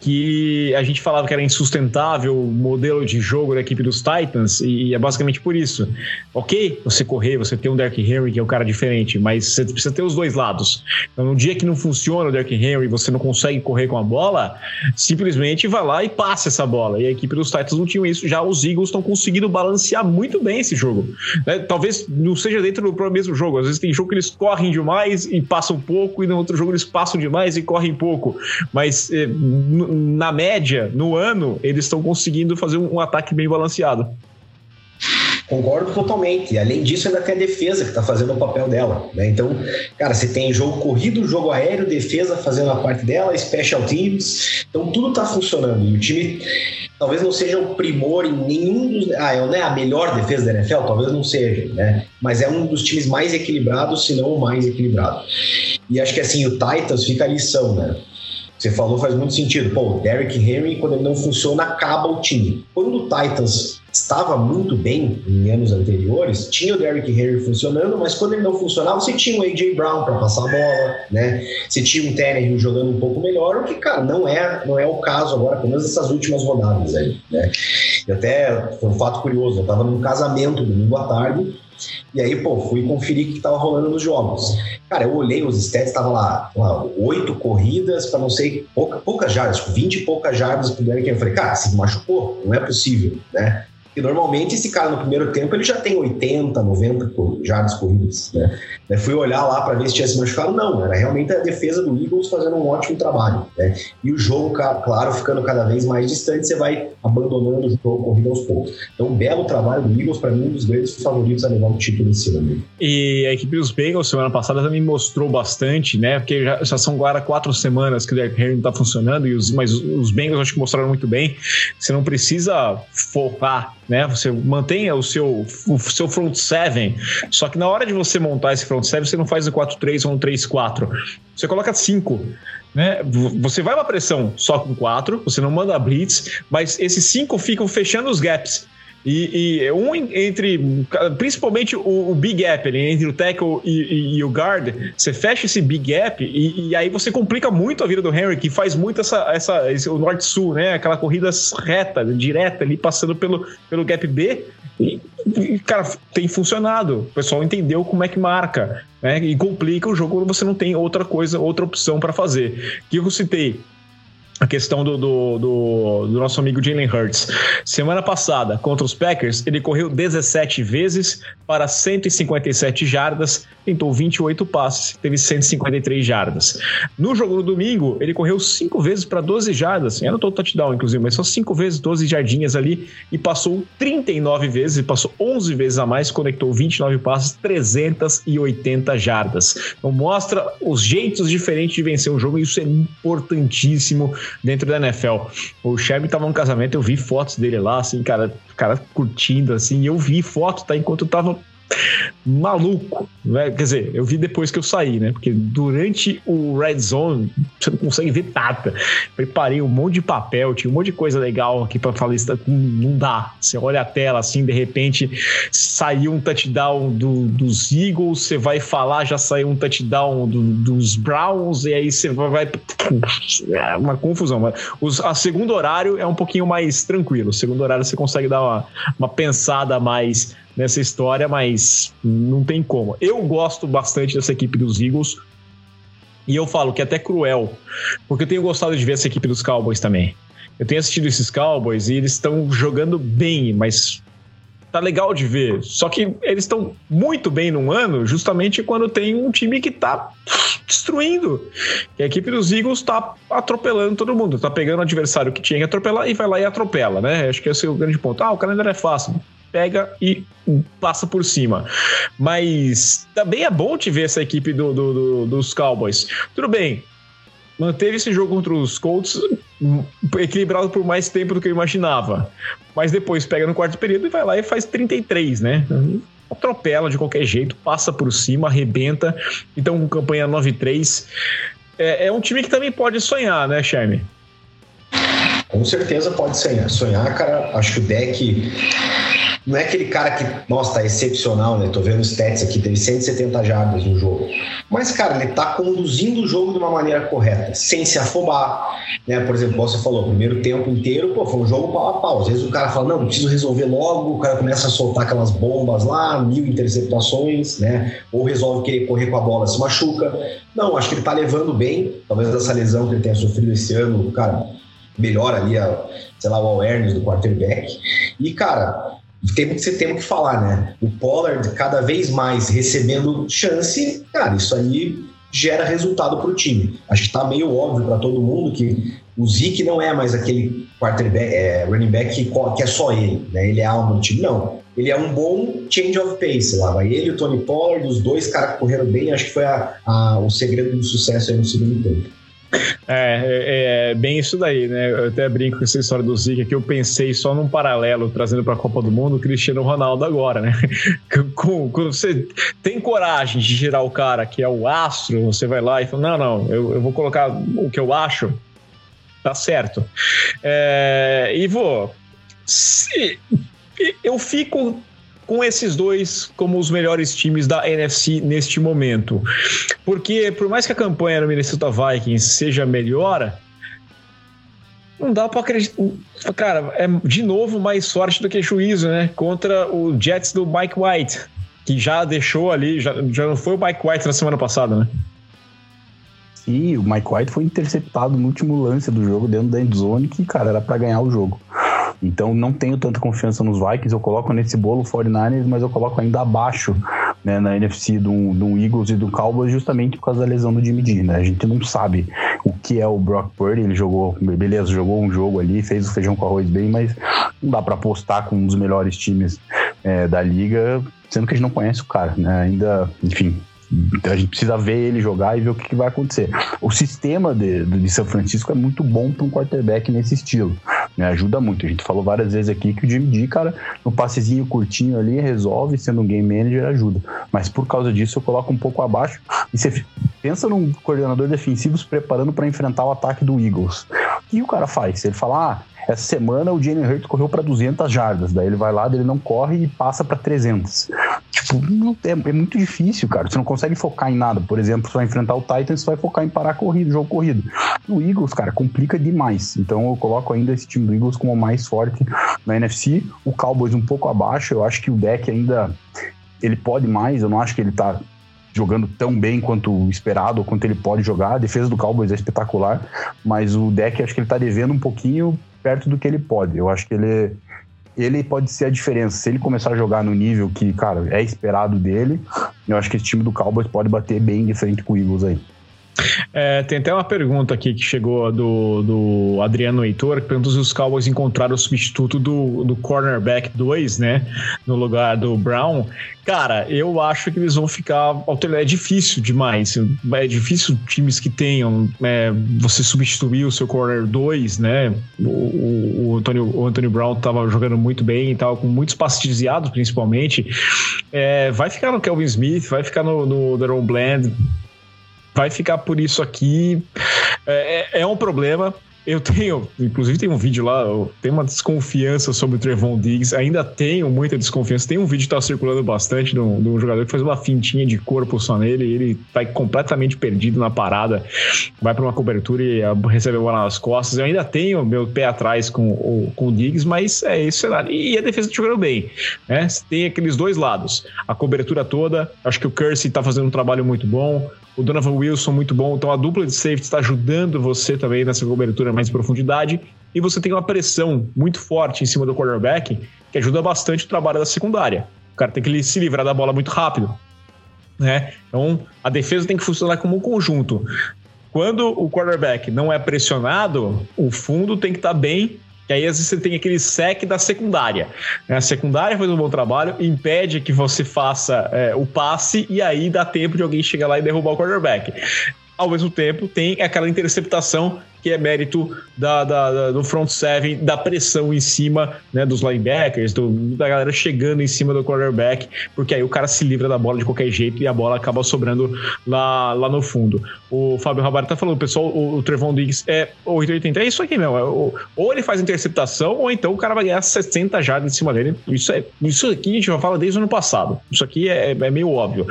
que a gente falava que era insustentável o modelo de jogo da equipe dos Titans, e é basicamente por isso. Ok, você correr, você ter um Derrick Henry que é um cara diferente, mas você precisa ter os dois lados. Então, no dia que não funciona o Derrick Henry você não consegue correr com a bola, simplesmente vai lá e passa essa bola. E a equipe dos Titans não tinha isso. Já os Eagles estão conseguindo balancear muito bem esse jogo. Né? Talvez não seja dentro do mesmo jogo, às vezes tem jogo que eles correm demais e passam pouco, e no outro jogo eles passam demais e correm pouco. Mas eh, na média, no ano, eles estão conseguindo fazer um, um ataque bem balanceado. Concordo totalmente. Além disso, ainda tem a defesa que está fazendo o papel dela. Né? Então, cara, você tem jogo corrido, jogo aéreo, defesa fazendo a parte dela, special teams. Então, tudo está funcionando. E o time talvez não seja o primor em nenhum dos. Ah, é né, a melhor defesa da NFL? Talvez não seja, né? Mas é um dos times mais equilibrados, se não o mais equilibrado. E acho que assim, o Titans fica a lição, né? Você falou faz muito sentido. Pô, o Derrick Henry, quando ele não funciona, acaba o time. Quando o Titans estava muito bem em anos anteriores, tinha o Derrick Henry funcionando, mas quando ele não funcionava, você tinha o A.J. Brown para passar a bola, né? Você tinha um Tannehill jogando um pouco melhor, o que, cara, não é, não é o caso agora, pelo menos essas últimas rodadas aí, né? E até foi um fato curioso, eu estava num casamento domingo à tarde, e aí, pô, fui conferir o que estava rolando nos jogos. Cara, eu olhei os stats, tava lá, oito corridas para não sei, pouca, poucas jardas, tipo, 20 e poucas jardas pro Derrick Henry. Eu falei, cara, se machucou, não é possível, né? Porque normalmente esse cara no primeiro tempo ele já tem 80, 90 jardas corridas, né? Fui olhar lá para ver se tinha se machucado, não, era realmente a defesa do Eagles fazendo um ótimo trabalho, né? E o jogo, claro, ficando cada vez mais distante, você vai abandonando o jogo corrido aos poucos. Então, um belo trabalho do Eagles, para mim, um dos grandes favoritos a levar o título esse ano. E a equipe dos Bengals, semana passada, também mostrou bastante, né? Porque já, já são agora quatro semanas que o Derrick Henry não tá funcionando, e os, mas os Bengals acho que mostraram muito bem. Você não precisa focar né? Você mantenha o seu, o seu front seven, só que na hora de você montar esse front seven, você não faz um 4-3 ou um 3-4. Você coloca 5. Né? Você vai uma pressão só com 4, você não manda blitz, mas esses 5 ficam fechando os gaps. E, e, um entre, principalmente o, o, big gap ali, entre o tackle e, e, e, o guard, você fecha esse big gap e, e, aí você complica muito a vida do Henry, que faz muito essa, essa esse, o norte-sul, né? Aquela corrida reta, direta ali, passando pelo, pelo gap B. E, cara, tem funcionado. O pessoal entendeu como é que marca, né? E complica o jogo quando você não tem outra coisa, outra opção para fazer. O que eu citei? A questão do, do, do, do, nosso amigo Jalen Hurts. Semana passada, contra os Packers, ele correu 17 vezes para 157 jardas, tentou 28 passes, teve 153 jardas. No jogo no domingo, ele correu 5 vezes para 12 jardas, anotou o touchdown, inclusive, mas só 5 vezes 12 jardinhas ali e passou 39 vezes, passou 11 vezes a mais, conectou 29 passes, 380 jardas. Então mostra os jeitos diferentes de vencer um jogo e isso é importantíssimo dentro da NFL. O Sherby tava num casamento, eu vi fotos dele lá, assim, cara, cara curtindo, assim, e eu vi foto, tá, enquanto eu tava maluco, né? Quer dizer, eu vi depois que eu saí, né? Porque durante o Red Zone você não consegue ver nada. Preparei um monte de papel, tinha um monte de coisa legal aqui para falar isso. Não dá. Você olha a tela assim, de repente saiu um touchdown do, dos Eagles, você vai falar, já saiu um touchdown do, dos Browns, e aí você vai. É uma confusão. Os, a segundo horário é um pouquinho mais tranquilo. O segundo horário você consegue dar uma, uma pensada mais nessa história, mas não tem como. Eu gosto bastante dessa equipe dos Eagles. E eu falo que é até cruel, porque eu tenho gostado de ver essa equipe dos Cowboys também. Eu tenho assistido esses Cowboys e eles estão jogando bem, mas tá legal de ver. Só que eles estão muito bem num ano, justamente quando tem um time que tá destruindo. E a equipe dos Eagles tá atropelando todo mundo. Tá pegando o adversário que tinha que atropelar e vai lá e atropela, né? Acho que esse é o grande ponto. Ah, o calendário é fácil pega e passa por cima. Mas também é bom te ver essa equipe do, do, do, dos Cowboys. Tudo bem, manteve esse jogo contra os Colts equilibrado por mais tempo do que eu imaginava. Mas depois pega no quarto período e vai lá e faz 33, né? Atropela de qualquer jeito, passa por cima, arrebenta. Então, campanha 9-3. É, é um time que também pode sonhar, né, Charme? Com certeza pode sonhar. Sonhar, cara, acho que o deck não é aquele cara que, nossa, tá excepcional, né? Tô vendo os stats aqui, teve 170 jardas no jogo. Mas, cara, ele tá conduzindo o jogo de uma maneira correta, sem se afobar, né? Por exemplo, você falou, primeiro tempo inteiro, pô, foi um jogo pau a pau. Às vezes o cara fala, não, preciso resolver logo, o cara começa a soltar aquelas bombas lá, mil interceptações, né? Ou resolve querer correr com a bola, se machuca. Não, acho que ele tá levando bem, talvez essa lesão que ele tenha sofrido esse ano, cara, melhora ali, a, sei lá, o awareness do quarterback. E, cara, tem que você tem que falar, né? O Pollard cada vez mais recebendo chance, cara, isso aí gera resultado para o time. Acho que está meio óbvio para todo mundo que o Zeke não é mais aquele quarterback, é, running back que, que, é só ele, né? Ele é alma do time. Não. Ele é um bom change of pace lá. Vai ele o Tony Pollard, os dois caras que correram bem, acho que foi a, a, o segredo do sucesso aí no segundo tempo. É, é, é, bem isso daí, né? Eu até brinco com essa história do Zika que eu pensei só num paralelo trazendo para a Copa do Mundo o Cristiano Ronaldo agora, né? Com, quando você tem coragem de girar o cara que é o astro, você vai lá e fala: não, não, eu, eu vou colocar o que eu acho, tá certo. É, Ivo, se, eu fico com esses dois como os melhores times da NFC neste momento. Porque por mais que a campanha no Minnesota Vikings seja melhor, não dá para acreditar. Cara, é de novo mais sorte do que juízo, né? Contra o Jets do Mike White, que já deixou ali, já, já não foi o Mike White na semana passada, né? Sim, o Mike White foi interceptado no último lance do jogo dentro da endzone, que, cara, era para ganhar o jogo. Então não tenho tanta confiança nos Vikings. Eu coloco nesse bolo 49ers, mas eu coloco ainda abaixo né, na NFC do, do Eagles e do Cowboys, justamente por causa da lesão do Jimmy G. Né? A gente não sabe o que é o Brock Purdy. Ele jogou, beleza, jogou um jogo ali, fez o feijão com arroz bem, mas não dá para apostar com um dos melhores times é, da liga, sendo que a gente não conhece o cara. Né? Ainda, enfim, então a gente precisa ver ele jogar e ver o que, que vai acontecer. O sistema de, de São Francisco é muito bom para um quarterback nesse estilo. Né? Ajuda muito. A gente falou várias vezes aqui que o Jimmy D, cara, no passezinho curtinho ali, resolve, sendo um game manager, ajuda. Mas por causa disso, eu coloco um pouco abaixo. E você pensa num coordenador defensivo se preparando para enfrentar o ataque do Eagles. O que o cara faz? Ele fala, ah, essa semana o Jalen Hurts correu para 200 jardas, daí ele vai lá, ele não corre e passa para 300. Tipo, é, é, muito difícil, cara. Você não consegue focar em nada. Por exemplo, você vai enfrentar o Titans, você vai focar em parar corrido, jogo corrido. No Eagles, cara, complica demais. Então eu coloco ainda esse time do Eagles como o mais forte na NFC. O Cowboys um pouco abaixo. Eu acho que o deck ainda ele pode mais. Eu não acho que ele tá jogando tão bem quanto esperado, quanto ele pode jogar. A defesa do Cowboys é espetacular, mas o deck acho que ele tá devendo um pouquinho perto do que ele pode. Eu acho que ele ele pode ser a diferença. Se ele começar a jogar no nível que, cara, é esperado dele, eu acho que esse time do Cowboys pode bater bem de frente com o Eagles aí. É, tem até uma pergunta aqui que chegou do, do Adriano Heitor, que perguntou se os Cowboys encontraram o substituto do, do cornerback 2, né? No lugar do Brown. Cara, eu acho que eles vão ficar. É difícil demais. É difícil times que tenham é, você substituir o seu corner 2, né? O, o, o, Antonio, o Antonio Brown estava jogando muito bem e tal, com muitos passes desviados, principalmente. É, vai ficar no Kelvin Smith, vai ficar no, no Daron Bland vai ficar por isso aqui. É, é, é um problema. Eu tenho, inclusive tem um vídeo lá, tem uma desconfiança sobre o Trevon Diggs, ainda tenho muita desconfiança. Tem um vídeo que tá circulando bastante de um, de um jogador que faz uma fintinha de corpo só nele, e ele tá completamente perdido na parada, vai para uma cobertura e recebe a bola nas costas. Eu ainda tenho meu pé atrás com, o, com o Diggs, mas é esse cenário. E a defesa tá jogando bem, né? Tem aqueles dois lados, a cobertura toda, acho que o Kersey tá fazendo um trabalho muito bom, o Donovan Wilson muito bom, então a dupla de safety está ajudando você também nessa cobertura mais em profundidade, e você tem uma pressão muito forte em cima do quarterback, que ajuda bastante o trabalho da secundária. O cara tem que se livrar da bola muito rápido. Né? Então, a defesa tem que funcionar como um conjunto. Quando o quarterback não é pressionado, o fundo tem que estar tá bem que aí às vezes você tem aquele sec da secundária. Né? A secundária faz um bom trabalho, impede que você faça é, o passe e aí dá tempo de alguém chegar lá e derrubar o quarterback ao mesmo tempo tem aquela interceptação que é mérito da, da, da, do front seven, da pressão em cima né, dos linebackers, do, da galera chegando em cima do quarterback, porque aí o cara se livra da bola de qualquer jeito e a bola acaba sobrando lá, lá no fundo. O Fábio Rabar tá falando, pessoal, o, o Trevon Diggs é 880, é isso aqui mesmo, é, ou, ou ele faz interceptação, ou então o cara vai ganhar 60 jardas em cima dele. Isso, é, isso aqui a gente já fala desde o ano passado. Isso aqui é, é meio óbvio.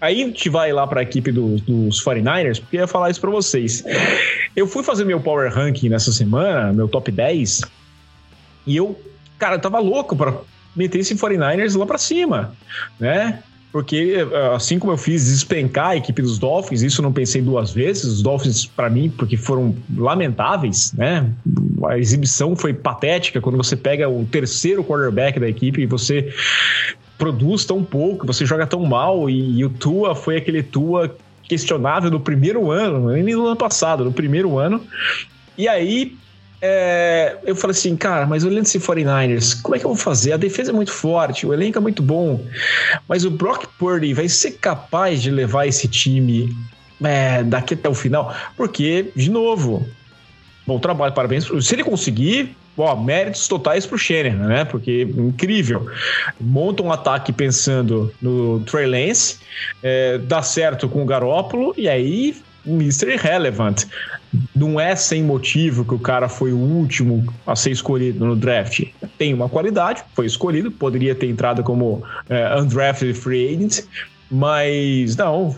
Aí a gente vai lá para a equipe do, dos 49ers, porque eu ia falar isso para vocês. Eu fui fazer meu power ranking nessa semana, meu top 10, e eu, cara, eu tava louco para meter esse 49ers lá para cima, né? Porque, assim como eu fiz despencar a equipe dos Dolphins, isso não pensei duas vezes. Os Dolphins, para mim, porque foram lamentáveis, né? A exibição foi patética quando você pega o terceiro quarterback da equipe e você produz tão pouco, você joga tão mal e, e o Tua foi aquele Tua questionável no primeiro ano, nem no ano passado, no primeiro ano. E aí é, eu falei assim, cara, mas olhando esse 49ers, como é que eu vou fazer? A defesa é muito forte, o elenco é muito bom, mas o Brock Purdy vai ser capaz de levar esse time é, daqui até o final? Porque, de novo, bom trabalho, parabéns. Se ele conseguir, ó, méritos totais pro Shanahan, né? Porque incrível. Monta um ataque pensando no Trey Lance, é, dá certo com o Garópolo e aí Mr. Relevant. Não é sem motivo que o cara foi o último a ser escolhido no draft. Tem uma qualidade, foi escolhido, poderia ter entrado como é, undrafted free agent, mas não,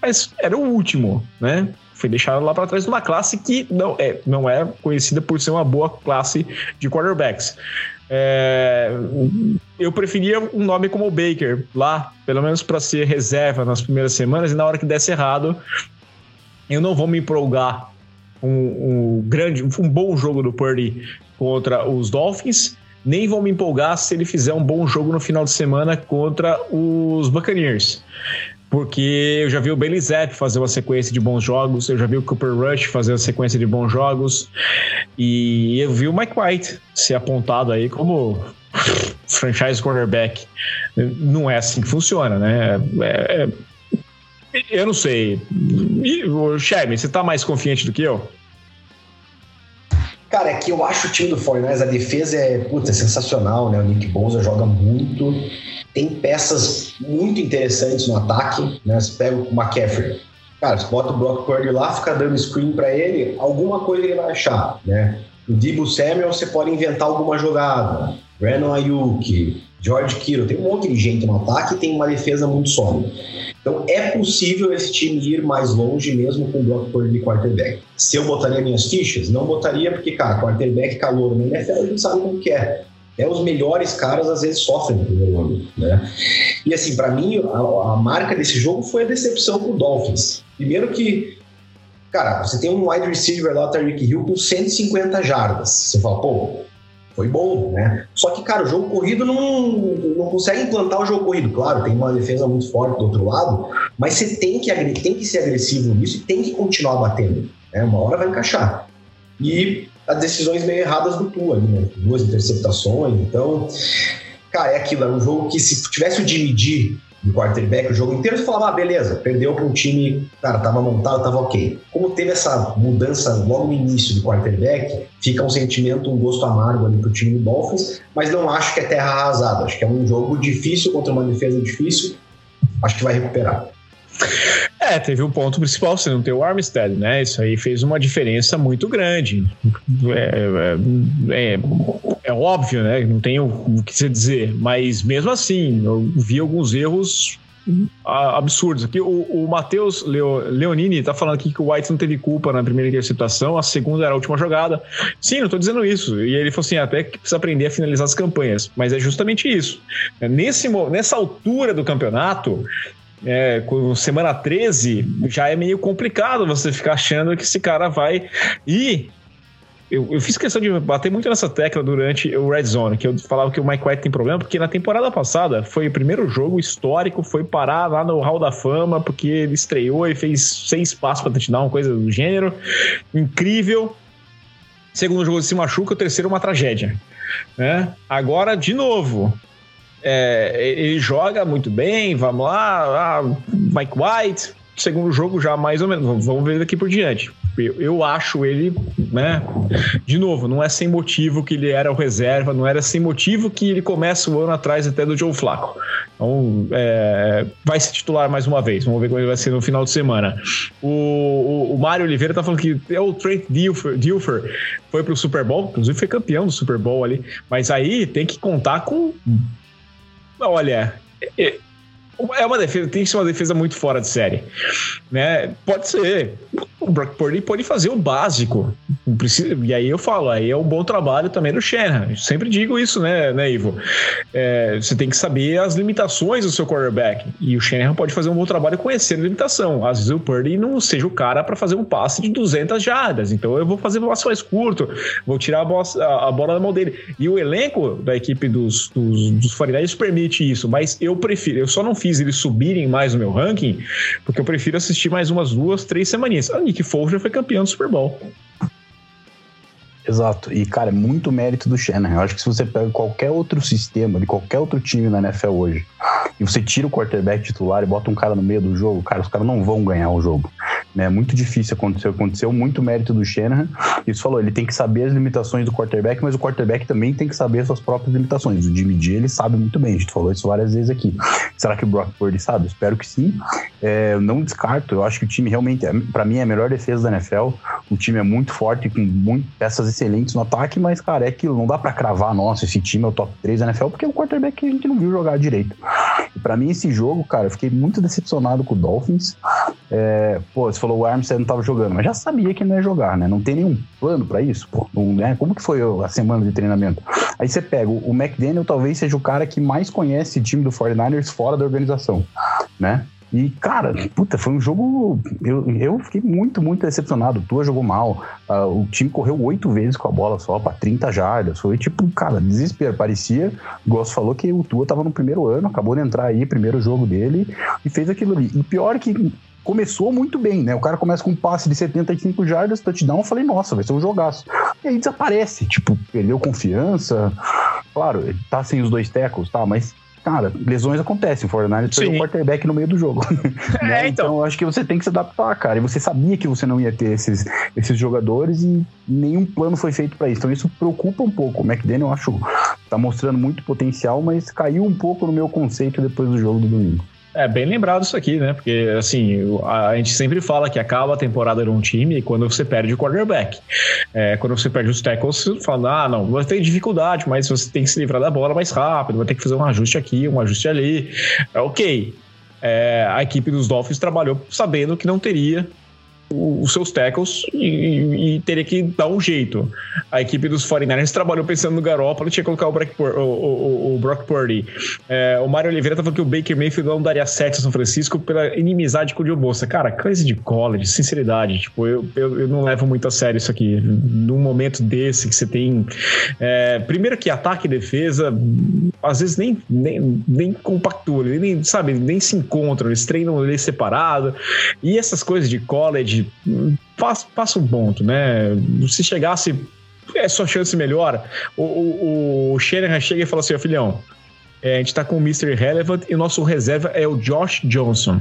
mas era o último, né? Foi deixado lá para trás numa classe que não é, não é conhecida por ser uma boa classe de quarterbacks. É, eu preferia um nome como o Baker lá, pelo menos para ser reserva nas primeiras semanas, e na hora que desse errado, eu não vou me empolgar um, um grande, um bom jogo do Purdy contra os Dolphins, nem vou me empolgar se ele fizer um bom jogo no final de semana contra os Buccaneers porque eu já vi o Zapp fazer uma sequência de bons jogos, eu já vi o Cooper Rush fazer uma sequência de bons jogos, e eu vi o Mike White ser apontado aí como franchise cornerback. Não é assim que funciona, né? É, é, eu não sei. E, Sherman, você tá mais confiante do que eu? Cara, é que eu acho o time do 49 a defesa é, puta, é sensacional, né? O Nick Bosa joga muito tem peças muito interessantes no ataque, né? Você pega o McCaffrey, cara, você bota o Brock Purdy lá, fica dando screen para ele, alguma coisa ele vai achar, né? O Debo Samuel, você pode inventar alguma jogada. Brandon Ayuk, George Kittle, tem um monte de gente no ataque e tem uma defesa muito sólida. Então é possível esse time ir mais longe mesmo com o Brock Purdy de quarterback. Se eu botaria minhas fichas, não botaria porque, cara, quarterback calor no NFL a gente sabe como que é. É, os melhores caras às vezes sofrem no primeiro ano, né? E assim, para mim, a, a, marca desse jogo foi a decepção com o Dolphins. Primeiro que, cara, você tem um wide receiver lá, o Tyreek Hill, com 150 jardas. Você fala, pô, foi bom, né? Só que, cara, o jogo corrido não, não consegue implantar o jogo corrido. Claro, tem uma defesa muito forte do outro lado, mas você tem que, tem que ser agressivo nisso e tem que continuar batendo. Né? Uma hora vai encaixar. E as decisões meio erradas do Tua ali, né? Duas interceptações. Então, cara, é aquilo. É um jogo que se tivesse o Jimmy G quarterback o jogo inteiro, você falava, ah, beleza, perdeu para um time, cara, tava montado, tava ok. Como teve essa mudança logo no início do quarterback, fica um sentimento, um gosto amargo ali pro time do Dolphins, mas não acho que é terra arrasada. Acho que é um jogo difícil contra uma defesa difícil. Acho que vai recuperar. É, teve um ponto principal, você não ter o Armstead, né? Isso aí fez uma diferença muito grande. É, é, é, é óbvio, né? Não tenho o que você dizer, mas mesmo assim, eu vi alguns erros absurdos. Aqui o, o Matheus Leo, Leonini tá falando aqui que o White não teve culpa na primeira interceptação, a segunda era a última jogada. Sim, não tô dizendo isso. E ele falou assim: até que precisa aprender a finalizar as campanhas. Mas é justamente isso. Nesse, nessa altura do campeonato, é, com semana 13, já é meio complicado você ficar achando que esse cara vai. E eu, eu, fiz questão de bater muito nessa tecla durante o Red Zone, que eu falava que o Mike White tem problema, porque na temporada passada foi o primeiro jogo histórico, foi parar lá no Hall da Fama, porque ele estreou e fez seis passos para touchdown, coisa do gênero. Incrível. Segundo jogo se machuca, o terceiro uma tragédia. Né? Agora, de novo, é, ele joga muito bem, vamos lá, ah, Mike White, segundo jogo já mais ou menos, vamos ver daqui por diante. Eu, eu, acho ele, né? De novo, não é sem motivo que ele era o reserva, não era sem motivo que ele começa o ano atrás até do Joe Flaco. Então, é, vai se titular mais uma vez. Vamos ver como ele vai ser no final de semana. O, o, o Mário Oliveira tá falando que é o Trent Dilfer, Dilfer foi pro Super Bowl, inclusive foi campeão do Super Bowl ali, mas aí tem que contar com Olha, é, uma defesa, tem que ser uma defesa muito fora de série. Né? Pode ser. O Brock Purdy pode fazer o básico. Precisa, e aí eu falo, aí é um bom trabalho também do Shanahan. Eu sempre digo isso, né, né Ivo? É, você tem que saber as limitações do seu quarterback. E o Shanahan pode fazer um bom trabalho conhecer a limitação. Às vezes o Purdy não seja o cara para fazer um passe de 200 jardas. Então eu vou fazer um passe mais curto, vou tirar a bola, a, a bola da mão dele. E o elenco da equipe dos, dos, dos 49 permite isso, mas eu prefiro, eu só não fiz eles subirem mais no meu ranking, porque eu prefiro assistir mais umas duas, três semaninhas. A Nick Foles já foi campeão do Super Bowl. Exato. E, cara, é muito mérito do Shannon. Eu acho que se você pega qualquer outro sistema, de qualquer outro time na NFL hoje, e você tira o quarterback titular e bota um cara no meio do jogo, cara, os caras não vão ganhar o jogo. Né? É muito difícil acontecer. Aconteceu muito mérito do Shanahan. Isso falou, ele tem que saber as limitações do quarterback, mas o quarterback também tem que saber as suas próprias limitações. O Jimmy G, ele sabe muito bem. A gente falou isso várias vezes aqui. Será que o Brock Purdy sabe? Espero que sim. É, eu não descarto. Eu acho que o time realmente, é, para mim, é a melhor defesa da NFL. O time é muito forte, com muito, peças excelentes no ataque, mas, cara, é aquilo. Não dá para cravar, nossa, esse time é o top 3 da NFL, porque é um quarterback que a gente não viu jogar direito. E pra mim, esse jogo, cara, eu fiquei muito decepcionado com o Dolphins. É, pô, você falou o Armstead não tava jogando, mas já sabia que não ia jogar, né? Não tem nenhum plano para isso, pô. Não, né? Como que foi a semana de treinamento? Aí você pega o McDaniel, talvez seja o cara que mais conhece o time do 49ers fora da organização, né? E, cara, puta, foi um jogo. Eu, eu fiquei muito, muito decepcionado. O Tua jogou mal. Uh, o time correu oito vezes com a bola só para 30 jardas. Foi tipo, cara, desespero. Parecia, o Gosto falou que o Tua tava no primeiro ano, acabou de entrar aí, primeiro jogo dele, e fez aquilo ali. E pior que começou muito bem, né? O cara começa com um passe de 75 jardas, touchdown, eu falei, nossa, vai ser um jogaço. E aí desaparece, tipo, perdeu confiança. Claro, ele tá sem os dois tecos, tá? Mas cara, lesões acontecem. O Fortnite perdeu o quarterback no meio do jogo. É, né? então. então, acho que você tem que se adaptar, cara. E você sabia que você não ia ter esses, esses jogadores e nenhum plano foi feito para isso. Então, isso preocupa um pouco. O McDaniel, eu acho, tá mostrando muito potencial, mas caiu um pouco no meu conceito depois do jogo do domingo. É bem lembrado isso aqui, né? Porque, assim, a, gente sempre fala que acaba a temporada de um time quando você perde o quarterback. É, quando você perde os tackles, você fala, ah, não, vai ter dificuldade, mas você tem que se livrar da bola mais rápido, vai ter que fazer um ajuste aqui, um ajuste ali. É ok. É, a equipe dos Dolphins trabalhou sabendo que não teria os seus tackles e, e, teria que dar um jeito. A equipe dos 49ers trabalhou pensando no Garoppolo, tinha que colocar o, Brock, o, o, o Brock Purdy. É, o Mário Oliveira tá falando que o Baker Mayfield não daria 7 a São Francisco pela inimizade com o Joe Bolsa. Cara, coisa de college, sinceridade. Tipo, eu, eu, eu, não levo muito a sério isso aqui. Num momento desse que você tem... É, primeiro que ataque e defesa, às vezes nem, nem, nem compactua, nem, sabe, nem se encontram, eles treinam eles separado. E essas coisas de college passa, passa um ponto, né? Se chegasse, é sua chance melhor. O, o, o Shanahan chega e fala assim: ó, filhão, é, a gente tá com o Mr. Relevant e o nosso reserva é o Josh Johnson.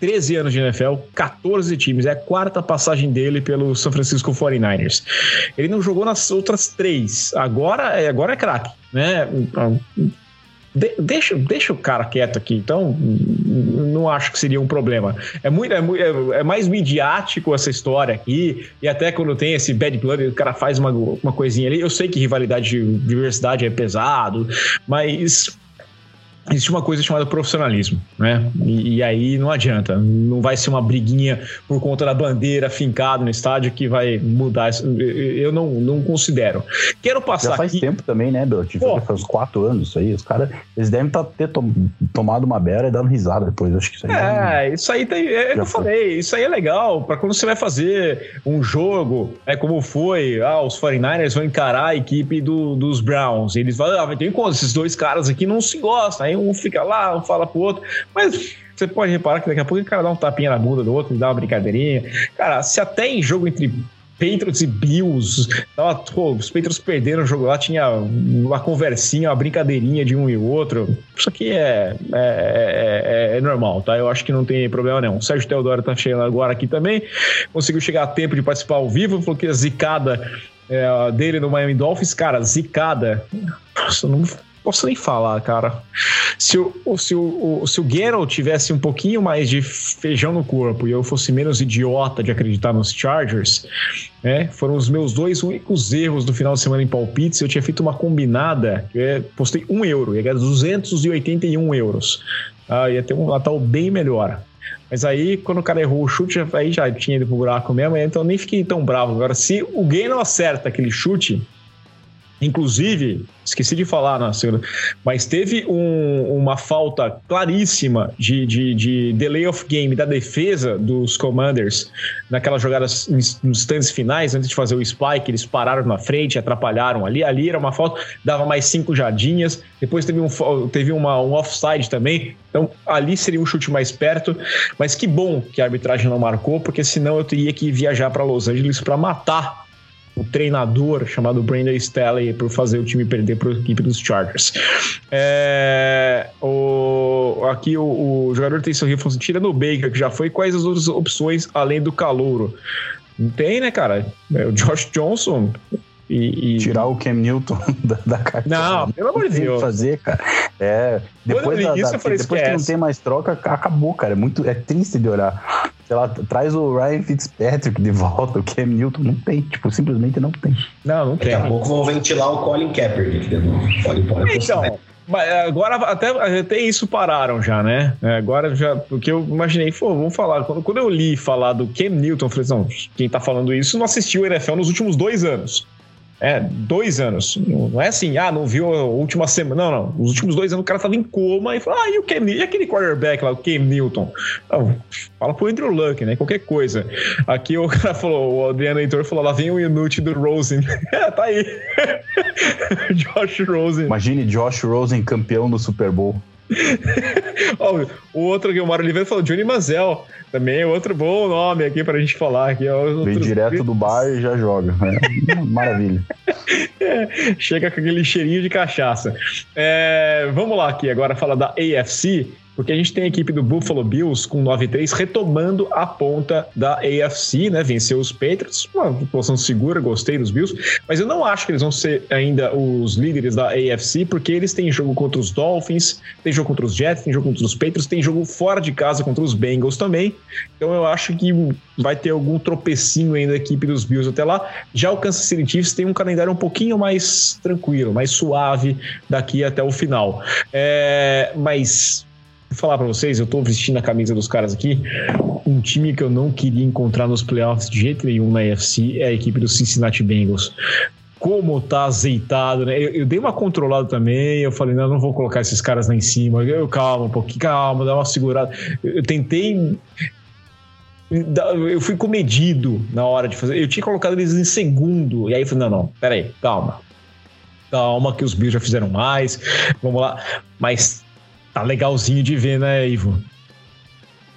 13 anos de NFL, 14 times, é a quarta passagem dele pelo São Francisco 49ers. Ele não jogou nas outras três, agora, é, agora é craque, né? De, deixa, deixa o cara quieto aqui. Então, não acho que seria um problema. É, muito, é, é, é, mais midiático essa história aqui. E até quando tem esse bad blood, o cara faz uma, uma coisinha ali. Eu sei que rivalidade de diversidade é pesado, mas existe uma coisa chamada profissionalismo, né? E, e, aí não adianta, não vai ser uma briguinha por conta da bandeira fincada no estádio que vai mudar. Isso. Eu não, não considero. Quero passar. Já faz aqui... tempo também, né, Bel? Tipo, faz quatro anos isso aí. Os caras, eles devem tá, ter tom, tomado uma bera e dando risada depois. Acho que isso aí. É, isso aí tem. É, que eu falei, isso aí é legal para quando você vai fazer um jogo, é como foi, ah, os 49ers vão encarar a equipe do, dos Browns. Eles vão, ah, ter encontro, esses dois caras aqui não se gostam. Aí um fica lá, um fala pro outro. Mas você pode reparar que daqui a pouco o cara dá um tapinha na bunda do outro, dá uma brincadeirinha. Cara, se até em jogo entre Patriots e Bills. Tava, pô, os Patriots perderam o jogo lá, tinha uma conversinha, uma brincadeirinha de um e outro. Isso aqui é, é, é, é, normal, tá? Eu acho que não tem problema nenhum. O Sérgio Teodoro tá chegando agora aqui também. Conseguiu chegar a tempo de participar ao vivo, falou que a zicada é, dele no Miami Dolphins, cara, zicada. Nossa, não posso nem falar, cara. Se o, se o, se o Geralt tivesse um pouquinho mais de feijão no corpo e eu fosse menos idiota de acreditar nos Chargers, né? Foram os meus dois únicos erros do final de semana em palpites. Eu tinha feito uma combinada, eu postei um euro, ia ganhar 281 euros. Ah, ia ter um Natal bem melhor. Mas aí, quando o cara errou o chute, aí já tinha ido pro buraco mesmo, então nem fiquei tão bravo. Agora, se o Gay não acerta aquele chute, Inclusive, esqueci de falar na segunda, mas teve um, uma falta claríssima de, de, de, delay of game da defesa dos Commanders naquelas jogadas nos instantes finais, antes de fazer o spike, eles pararam na frente, atrapalharam ali. Ali era uma falta, dava mais cinco jardinhas. Depois teve um, teve uma, um offside também. Então ali seria um chute mais perto. Mas que bom que a arbitragem não marcou, porque senão eu teria que viajar para Los Angeles para matar o treinador chamado Brandon Staley por fazer o time perder para a equipe dos Chargers. É, o, aqui o, o jogador tem sorriso falando assim, tira no Baker, que já foi, quais as outras opções além do calouro? Não tem, né, cara? É o Josh Johnson, e, e, Tirar o Cam Newton da, da carteira. Não, pelo amor de Deus. fazer, cara. É, depois da, isso, da, falei, depois que não tem mais troca, acabou, cara. É muito é triste de olhar. Sei lá, traz o Ryan Fitzpatrick de volta, o Cam Newton. Não tem, tipo, simplesmente não tem. Não, não tem. Daqui a pouco vão ventilar o Colin Kaepernick de novo. Então, mas agora até, até isso pararam já, né? É, agora já, porque eu imaginei, pô, vamos falar. Quando, quando eu li falar do Cam Newton, eu falei, não, quem tá falando isso não assistiu o NFL nos últimos dois anos. É, dois anos. Não é assim, ah, não viu a última semana. Não, não. Os últimos dois anos o cara tava em coma e falou, ah, e, o Cam, e aquele quarterback lá, o Cam Newton? Não, fala pro Andrew Luck, né? Qualquer coisa. Aqui o cara falou, o Adriano Heitor falou, lá vem o inútil do Rosen. é, tá aí. Josh Rosen. Imagine Josh Rosen campeão do Super Bowl. o outro que o Mário Oliveira falou, Johnny Manziel. Também é outro bom nome aqui pra gente falar. Aqui, ó, Vem direto do bar e já joga. É, maravilha. É, chega com aquele cheirinho de cachaça. É, vamos lá aqui agora falar da AFC porque a gente tem a equipe do Buffalo Bills com 9-3 retomando a ponta da AFC, né? Venceu os Patriots, uma posição segura, gostei dos Bills, mas eu não acho que eles vão ser ainda os líderes da AFC, porque eles têm jogo contra os Dolphins, tem jogo contra os Jets, tem jogo contra os Patriots, tem jogo fora de casa contra os Bengals também. Então eu acho que vai ter algum tropecinho ainda da equipe dos Bills até lá. Já o Kansas City Chiefs tem um calendário um pouquinho mais tranquilo, mais suave daqui até o final. É, mas falar para vocês, eu tô vestindo a camisa dos caras aqui. Um time que eu não queria encontrar nos playoffs de jeito nenhum na AFC é a equipe do Cincinnati Bengals como tá azeitado, né? Eu, eu, dei uma controlada também, eu falei, não, não vou colocar esses caras lá em cima. Eu, calma um pouquinho, calma, dá uma segurada. Eu, eu tentei. Eu fui comedido na hora de fazer. Eu tinha colocado eles em segundo. E aí eu falei, não, não, peraí, calma. Calma, que os Bills já fizeram mais. Vamos lá. Mas tá legalzinho de ver, né, Ivo?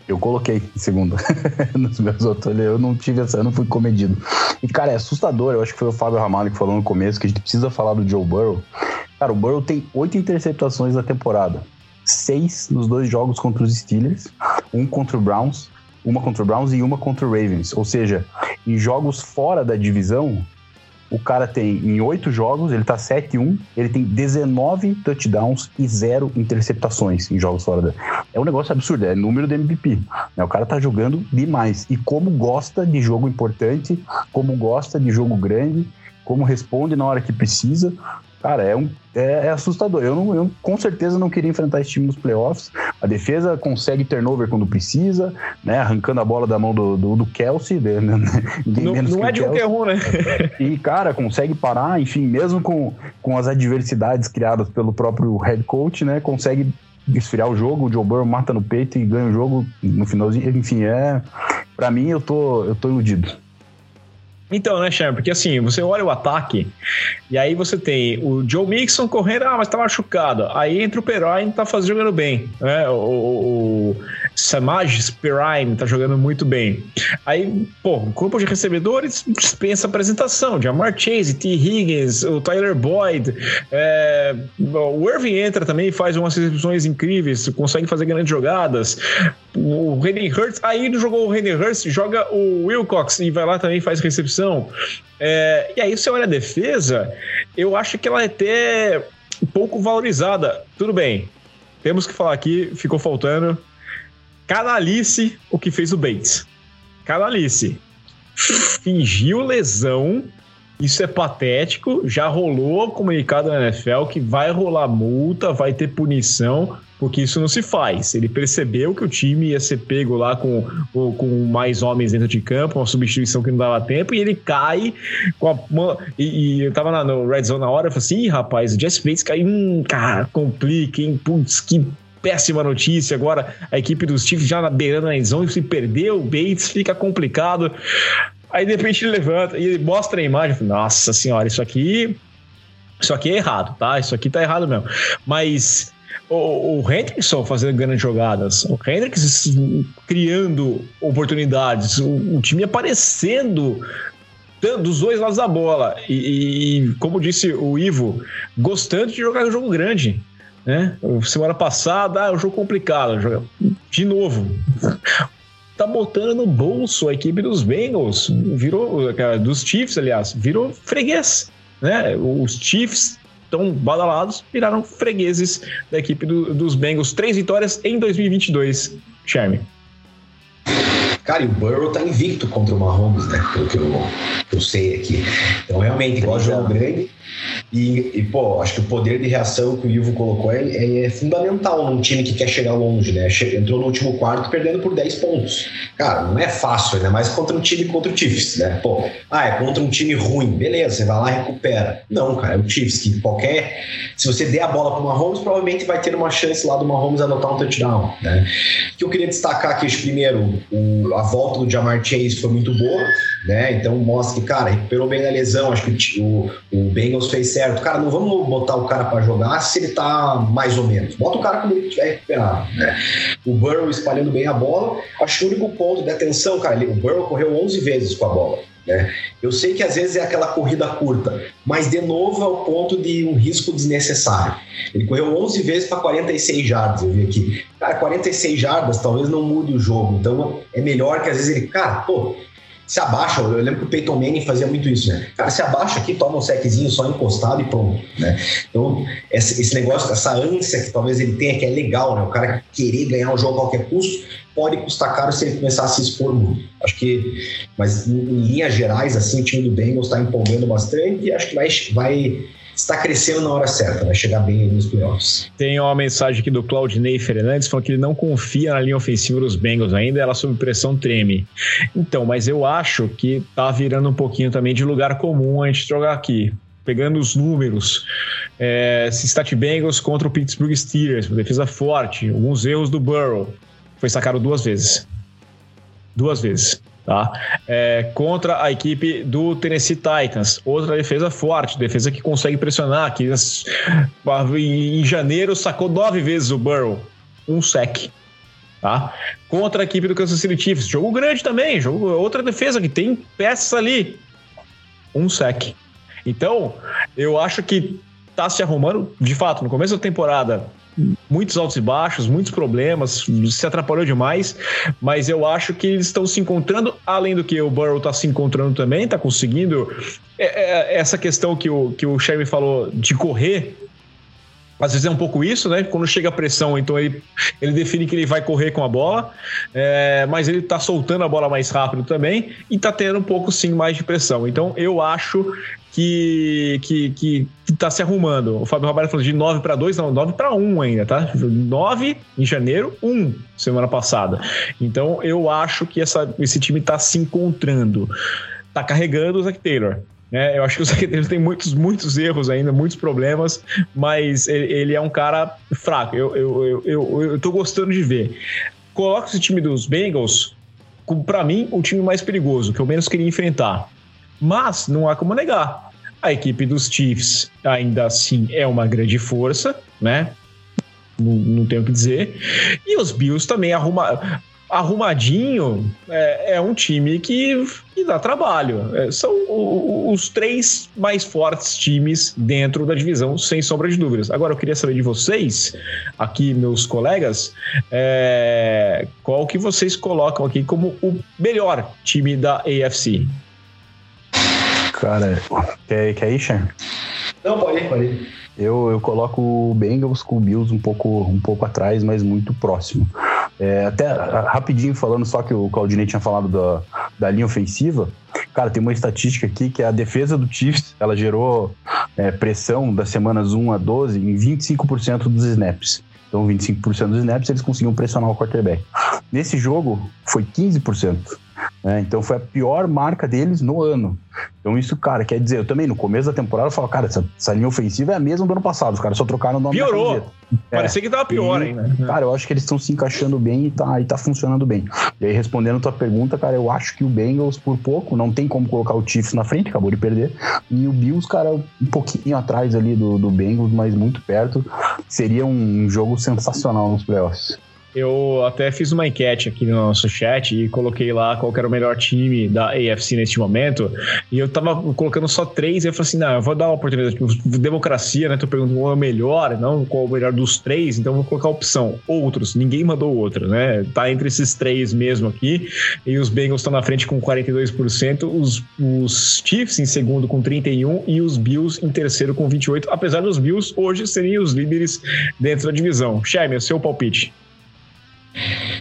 Eu coloquei em segunda nos meus outros. Eu não tive essa, eu não fui comedido. E, cara, é assustador. Eu acho que foi o Fábio Ramalho que falou no começo que a gente precisa falar do Joe Burrow. Cara, o Burrow tem oito interceptações na temporada. Seis nos dois jogos contra os Steelers, um contra o Browns, uma contra o Browns e uma contra o Ravens. Ou seja, em jogos fora da divisão, o cara tem, em oito jogos, ele tá 7-1, ele tem 19 touchdowns e zero interceptações em jogos fora da. É um negócio absurdo, é número do MVP. Né? O cara tá jogando demais. E como gosta de jogo importante, como gosta de jogo grande, como responde na hora que precisa. Cara, é, um, é, é assustador. Eu, não, eu com certeza não queria enfrentar esse time nos playoffs. A defesa consegue turnover quando precisa, né? Arrancando a bola da mão do, do, do Kelsey. Né? não, não é de qualquer um, né? e, cara, consegue parar, enfim, mesmo com, com as adversidades criadas pelo próprio head coach, né? Consegue esfriar o jogo, o Joe Burrow mata no peito e ganha o jogo no finalzinho. Enfim, é. Pra mim, eu tô, eu tô iludido. Então, né, Sherman? Porque assim, você olha o ataque e aí você tem o Joe Mixon correndo, ah, mas tá machucado. Aí entra o Perrine, tá fazendo, jogando bem. Né? O, o, Samaj Perrine tá jogando muito bem. Aí, pô, o corpo de recebedores dispensa apresentação. Jamar Chase, T. Higgins, o Tyler Boyd. É, o Irving entra também faz umas recepções incríveis, consegue fazer grandes jogadas. O Henry Hurts, aí jogou o Henry Hurts, joga o Wilcox e vai lá também faz recepção. É, e aí, você olha a defesa, eu acho que ela é até pouco valorizada. Tudo bem, temos que falar aqui, ficou faltando. Canalice o que fez o Bates. Canalice. Fingiu lesão. Isso é patético. Já rolou comunicado na NFL que vai rolar multa, vai ter punição porque isso não se faz. Ele percebeu que o time ia ser pego lá com, com mais homens dentro de campo, uma substituição que não dava tempo, e ele cai com a. E, e eu tava na, no Red Zone na hora, eu falei assim: rapaz, o Jesse Bates caiu, hum, cara, complica, hein? Putz, que péssima notícia. Agora a equipe dos Chiefs já na beirando na zone, se perdeu o Bates, fica complicado. Aí de repente ele levanta e mostra a imagem. Nossa senhora, isso aqui. Isso aqui é errado, tá? Isso aqui tá errado mesmo. Mas o, o Hendrickson fazendo grandes jogadas, o Hendrickson criando oportunidades, o, o time aparecendo dos dois lados da bola. E, e, como disse o Ivo, gostando de jogar um jogo grande. Né? Semana passada, ah, um jogo complicado. De novo. tá botando no bolso a equipe dos Bengals, virou dos Chiefs, aliás, virou freguês, né? Os Chiefs tão badalados, viraram fregueses da equipe do, dos Bengals. Três vitórias em 2022, Charme. Cara, e o Burrow tá invicto contra o Mahomes, né? Pelo que eu, eu sei aqui. Então, realmente, igual jogo grande, e, e, pô, acho que o poder de reação que o Ivo colocou é, é, é fundamental num time que quer chegar longe, né? Entrou no último quarto perdendo por 10 pontos. Cara, não é fácil, ainda mais contra um time contra o Chiefs, né? Pô, ah, é contra um time ruim, beleza, você vai lá e recupera. Não, cara, é o Chiefs que qualquer. Se você der a bola pro Mahomes, provavelmente vai ter uma chance lá do Mahomes anotar um touchdown, né? O que eu queria destacar aqui, primeiro, o, a volta do Jamar Chase foi muito boa, né? Então mostra que, cara, recuperou bem da lesão. Acho que o, o Bengals fez certo. Cara, não vamos botar o cara para jogar se ele tá mais ou menos. Bota o cara quando ele estiver recuperado, né? O Burrow espalhando bem a bola. Acho que o único ponto de atenção, cara, o Burrow correu 11 vezes com a bola. Né? Eu sei que às vezes é aquela corrida curta, mas de novo é o ponto de um risco desnecessário. Ele correu 11 vezes para 46 jardas, eu vi aqui. Cara, 46 jardas talvez não mude o jogo, então é melhor que às vezes ele, cara, pô, se abaixa. Eu lembro que o Peyton Manning fazia muito isso, né? Cara, se abaixa aqui, toma um seczinho só encostado e pronto, né? Então, esse, negócio, essa ânsia que talvez ele tenha, que é legal, né? O cara querer ganhar o jogo a qualquer custo, pode custar caro se ele começar a se expor muito. Acho que, mas em, em linhas gerais, assim, o time do Bengals está empolgando bastante e acho que vai, vai está crescendo na hora certa, vai chegar bem nos playoffs. Tem uma mensagem aqui do Claudinei Fernandes falando que ele não confia na linha ofensiva dos Bengals ainda, ela sob pressão treme. Então, mas eu acho que tá virando um pouquinho também de lugar comum a gente jogar aqui pegando os números, é, Bengals contra o Pittsburgh Steelers, defesa forte, alguns erros do Burrow, foi sacado duas vezes. Duas vezes. Tá? É, contra a equipe do Tennessee Titans, outra defesa forte, defesa que consegue pressionar, que em janeiro sacou nove vezes o Burrow, um sec. Tá? Contra a equipe do Kansas City Chiefs, jogo grande também, jogo, outra defesa que tem peças ali, um sec. Então, eu acho que tá se arrumando, de fato, no começo da temporada, muitos altos e baixos, muitos problemas, se atrapalhou demais, mas eu acho que eles estão se encontrando, além do que o Burrow está se encontrando também, está conseguindo. É, é, essa questão que o, que o Chevy falou de correr, às vezes é um pouco isso, né? Quando chega a pressão, então ele, ele define que ele vai correr com a bola, é, mas ele tá soltando a bola mais rápido também e tá tendo um pouco sim mais de pressão. Então eu acho que, que, que, tá se arrumando. O Fábio Roberto falou de 9 para 2, não, 9 para 1 ainda, tá? 9 em janeiro, 1 semana passada. Então eu acho que essa, esse time tá se encontrando. Tá carregando o Zach Taylor. É, eu acho que o Zac Taylor tem muitos, muitos erros ainda, muitos problemas, mas ele, ele é um cara fraco. Eu, eu, eu, eu, eu tô gostando de ver. Coloca esse time dos Bengals, para mim, o time mais perigoso, que eu menos queria enfrentar. Mas não há como negar. A equipe dos Chiefs ainda assim é uma grande força, né? Não, não tenho o que dizer. E os Bills também arruma, arrumadinho, é, é um time que, que dá trabalho. É, são o, os três mais fortes times dentro da divisão, sem sombra de dúvidas. Agora, eu queria saber de vocês, aqui, meus colegas, é, qual que vocês colocam aqui como o melhor time da AFC? Cara, quer, quer ir, Sean? Não, pode ir, pode ir. Eu, eu coloco o Bengals com o Bills um pouco, um pouco atrás, mas muito próximo. É, até rapidinho falando só que o Claudinei tinha falado da, da linha ofensiva. Cara, tem uma estatística aqui que a defesa do Chiefs, ela gerou é, pressão das semanas 1 a 12 em 25% dos snaps. Então, 25% dos snaps eles conseguiam pressionar o quarterback. Nesse jogo, foi 15%. Né? Então foi a pior marca deles no ano. Então isso, cara, quer dizer, eu também no começo da temporada eu falo, cara, essa, essa linha ofensiva é a mesma do ano passado, os caras só trocaram o nome Piorou! É. Parecia que tava pior e, ainda. Cara, eu acho que eles estão se encaixando bem e tá, e tá funcionando bem. E aí, respondendo a tua pergunta, cara, eu acho que o Bengals, por pouco, não tem como colocar o Chiefs na frente, acabou de perder. E o Bills, cara, um pouquinho atrás ali do, do Bengals, mas muito perto. Seria um jogo sensacional nos playoffs. Eu até fiz uma enquete aqui no nosso chat e coloquei lá qual era o melhor time da AFC neste momento. E eu tava colocando só três. E eu falei assim: não, eu vou dar uma oportunidade. Tipo, democracia, né? Tô perguntando qual é o melhor, não qual é o melhor dos três. Então vou colocar a opção. Outros. Ninguém mandou outro, né? Tá entre esses três mesmo aqui. E os Bengals estão na frente com 42%. Os, os Chiefs em segundo com 31%. E os Bills em terceiro com 28%. Apesar dos Bills hoje serem os líderes dentro da divisão. Sherman, seu palpite.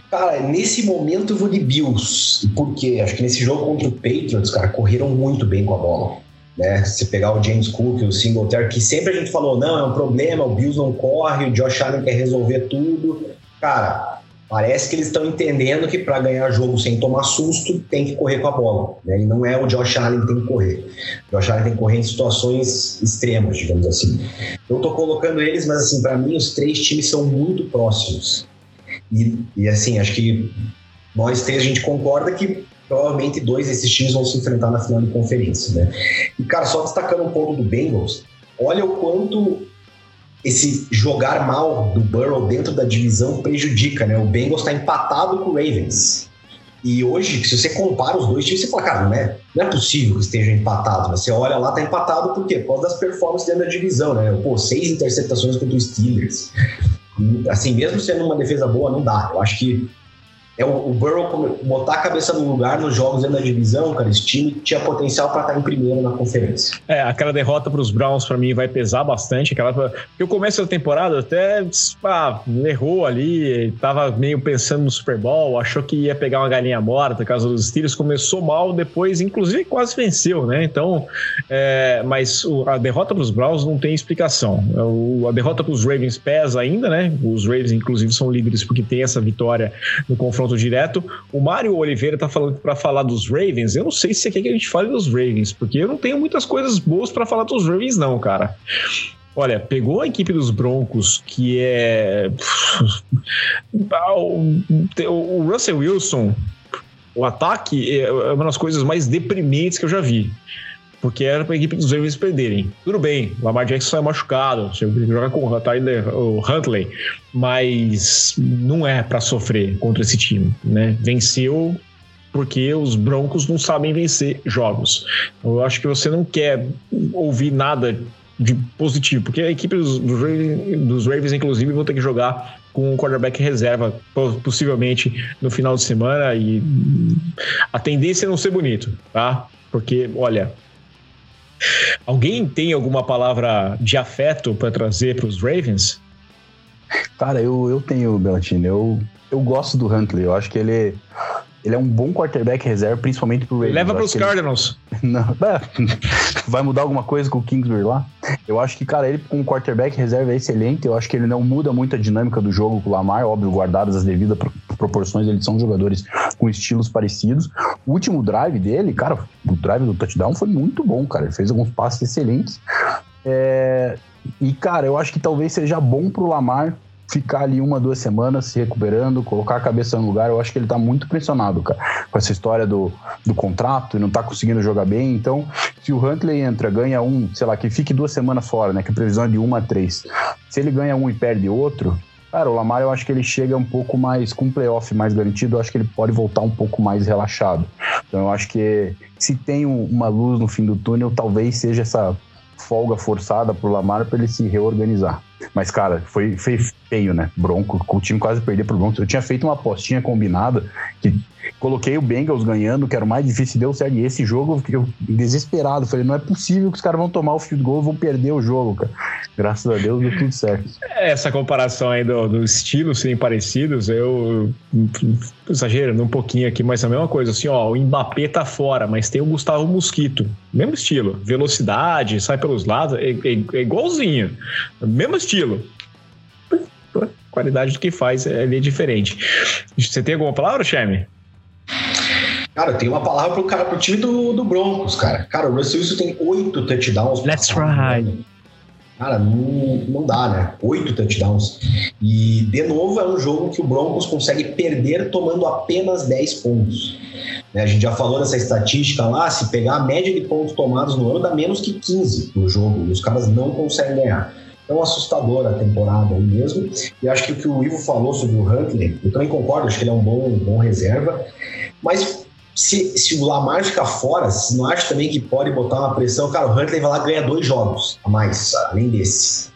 Cara, nesse momento eu vou de Bills. Por quê? Acho que nesse jogo contra o Patriots, cara, correram muito bem com a bola. Né? Se pegar o James Cook, o Singletary, que sempre a gente falou, não, é um problema, o Bills não corre, o Josh Allen quer resolver tudo. Cara, parece que eles estão entendendo que para ganhar jogo sem tomar susto, tem que correr com a bola. Né? E não é o Josh Allen que tem que correr. O Josh Allen tem que correr em situações extremas, digamos assim. Eu tô colocando eles, mas assim, para mim os três times são muito próximos. E, e assim, acho que nós três a gente concorda que provavelmente dois desses times vão se enfrentar na final de conferência, né? E, cara, só destacando um ponto do Bengals, olha o quanto esse jogar mal do Burrow dentro da divisão prejudica, né? O Bengals está empatado com o Ravens. E hoje, se você compara os dois times, você fala, cara, não é, não é possível que estejam empatados. Você olha lá, tá empatado por quê? Por causa das performances dentro da divisão, né? Pô, seis interceptações contra os Steelers assim, mesmo sendo uma defesa boa, não dá. Eu acho que é o, o Burrow botar a cabeça no lugar nos jogos dentro da divisão, cara, esse time tinha potencial para estar em primeiro na conferência. É, aquela derrota para os Browns para mim vai pesar bastante, aquela porque o começo da temporada até ah, errou ali, tava meio pensando no Super Bowl, achou que ia pegar uma galinha morta, caso dos Steelers começou mal, depois inclusive quase venceu, né? Então, é, mas a derrota para os Browns não tem explicação. O, a derrota para os Ravens pesa ainda, né? Os Ravens inclusive são líderes porque tem essa vitória no confronto confronto direto. O Mário Oliveira tá falando para falar dos Ravens. Eu não sei se você quer que a gente fale dos Ravens, porque eu não tenho muitas coisas boas para falar dos Ravens, não, cara. Olha, pegou a equipe dos Broncos, que é. O Russell Wilson, o ataque é uma das coisas mais deprimentes que eu já vi porque era para a equipe dos Ravens perderem. Tudo bem, o Lamar Jackson é machucado, você joga com o Tyler o Huntley, mas não é para sofrer contra esse time, né? Venceu porque os Broncos não sabem vencer jogos. Eu acho que você não quer ouvir nada de positivo, porque a equipe dos, dos, Ravens, inclusive, vão ter que jogar com o quarterback reserva, possivelmente no final de semana, e a tendência é não ser bonito, tá? Porque, olha, Alguém tem alguma palavra de afeto para trazer para os Ravens? Cara, eu, eu tenho, Belantino. Eu, eu gosto do Huntley. Eu acho que ele, ele é um bom quarterback reserva, principalmente pro Ravens. Leva para os Cardinals. Ele... Não, vai mudar alguma coisa com o Kingsbury lá? Eu acho que, cara, ele com o quarterback reserva é excelente. Eu acho que ele não muda muito a dinâmica do jogo com o Lamar, óbvio, guardadas as devidas proporções. Eles são jogadores com estilos parecidos. O último drive dele, cara, o drive do touchdown foi muito bom, cara. Ele fez alguns passes excelentes. É... E, cara, eu acho que talvez seja bom pro Lamar ficar ali uma, duas semanas se recuperando, colocar a cabeça no lugar. Eu acho que ele tá muito pressionado, cara, com essa história do, do contrato e não tá conseguindo jogar bem. Então, se o Huntley entra, ganha um, sei lá, que fique duas semanas fora, né? Que a previsão é de uma a três. Se ele ganha um e perde outro, Cara, o Lamar eu acho que ele chega um pouco mais com um playoff mais garantido, eu acho que ele pode voltar um pouco mais relaxado. Então eu acho que se tem uma luz no fim do túnel, talvez seja essa folga forçada pro Lamar para ele se reorganizar. Mas, cara, foi, foi feio, né? Bronco, o time quase perder pro Broncos. Eu tinha feito uma apostinha combinada que coloquei o Bengals ganhando, que era o mais difícil, deu certo. E esse jogo eu desesperado. Falei, não é possível que os caras vão tomar o field goal e vão perder o jogo, cara. Graças a Deus deu tudo certo. Essa comparação aí do, do estilo serem parecidos, eu exagerando um pouquinho aqui, mas é a mesma coisa. Assim, ó, o Mbappé tá fora, mas tem o Gustavo Mosquito. Mesmo estilo. Velocidade, sai pelos lados, é, é, é igualzinho. Mesmo estilo qualidade do que faz é, é diferente. Você tem alguma palavra, Cheme? Cara, tem uma palavra pro cara pro time do, do Broncos, cara. Cara, o Russell Wilson tem oito touchdowns. Let's ride. Cara, não, não dá, né? Oito touchdowns. E, de novo, é um jogo que o Broncos consegue perder tomando apenas 10 pontos. Né? A gente já falou dessa estatística lá, se pegar a média de pontos tomados no ano, dá menos que 15 no jogo. E os caras não conseguem ganhar tão assustadora a temporada aí mesmo. E acho que o que o Ivo falou sobre o Huntley, eu também concordo, acho que ele é um bom, bom reserva. Mas se, se o Lamar ficar fora, se não acha também que pode botar uma pressão, cara, o Huntley vai lá ganhar dois jogos a mais, além desse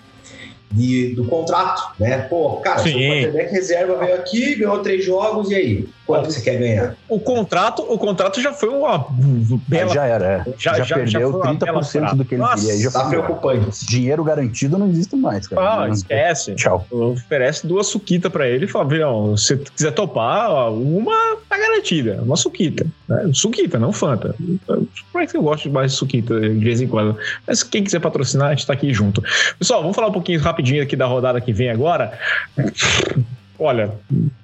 de, do contrato, né? Pô, cara, Sim. o quarterback reserva veio aqui, ganhou três jogos, e aí? Quanto você quer ganhar? O contrato, o contrato já foi uma bela... já era, é. já, já, já perdeu já 30% do que ele Nossa, queria. Já tá preocupante. Dinheiro garantido não existe mais, cara. Ah, não, esquece. Tchau. Oferece duas suquitas pra ele e fala, Virão, se você quiser topar, uma tá garantida, uma suquita. Né? Suquita, não Fanta. Por que eu gosto mais de suquita de vez em quando. Mas quem quiser patrocinar, a gente tá aqui junto. Pessoal, vamos falar um pouquinho rapidinho aqui da rodada que vem agora. Olha,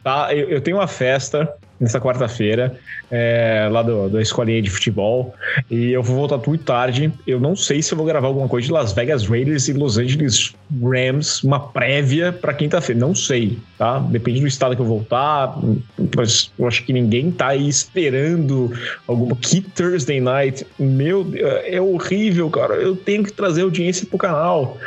tá, eu, eu tenho uma festa nessa quarta-feira, é, lá do, da escolinha de futebol. E eu vou voltar muito tarde. Eu não sei se eu vou gravar alguma coisa de Las Vegas Raiders e Los Angeles Rams, uma prévia para quinta-feira. Não sei, tá? Depende do estado que eu voltar. Mas eu acho que ninguém tá aí esperando alguma. Que Thursday night. Meu Deus, é horrível, cara. Eu tenho que trazer audiência pro canal.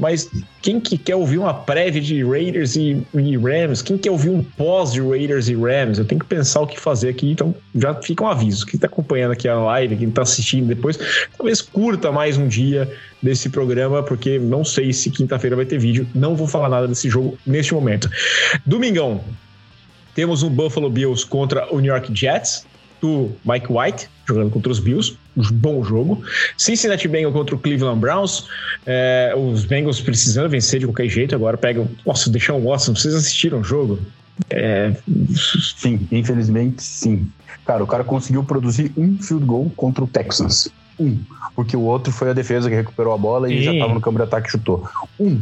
Mas quem que quer ouvir uma prévia de Raiders e, e, Rams? Quem quer ouvir um pós de Raiders e Rams? Eu tenho que pensar o que fazer aqui, então já fica um aviso. Quem está acompanhando aqui a live, quem está assistindo depois, talvez curta mais um dia desse programa, porque não sei se quinta-feira vai ter vídeo. Não vou falar nada desse jogo neste momento. Domingão, Temos um Buffalo Bills contra o New York Jets, do Mike White, jogando contra os Bills. Um bom jogo. Cincinnati Bengals contra o Cleveland Browns. É, os Bengals precisando vencer de qualquer jeito. Agora pegam. Nossa, deixar o Watson. Vocês assistiram o jogo? É... Sim, infelizmente sim. Cara, o cara conseguiu produzir um field goal contra o Texans. Um. Porque o outro foi a defesa que recuperou a bola e sim. já tava no campo de ataque e chutou. Um.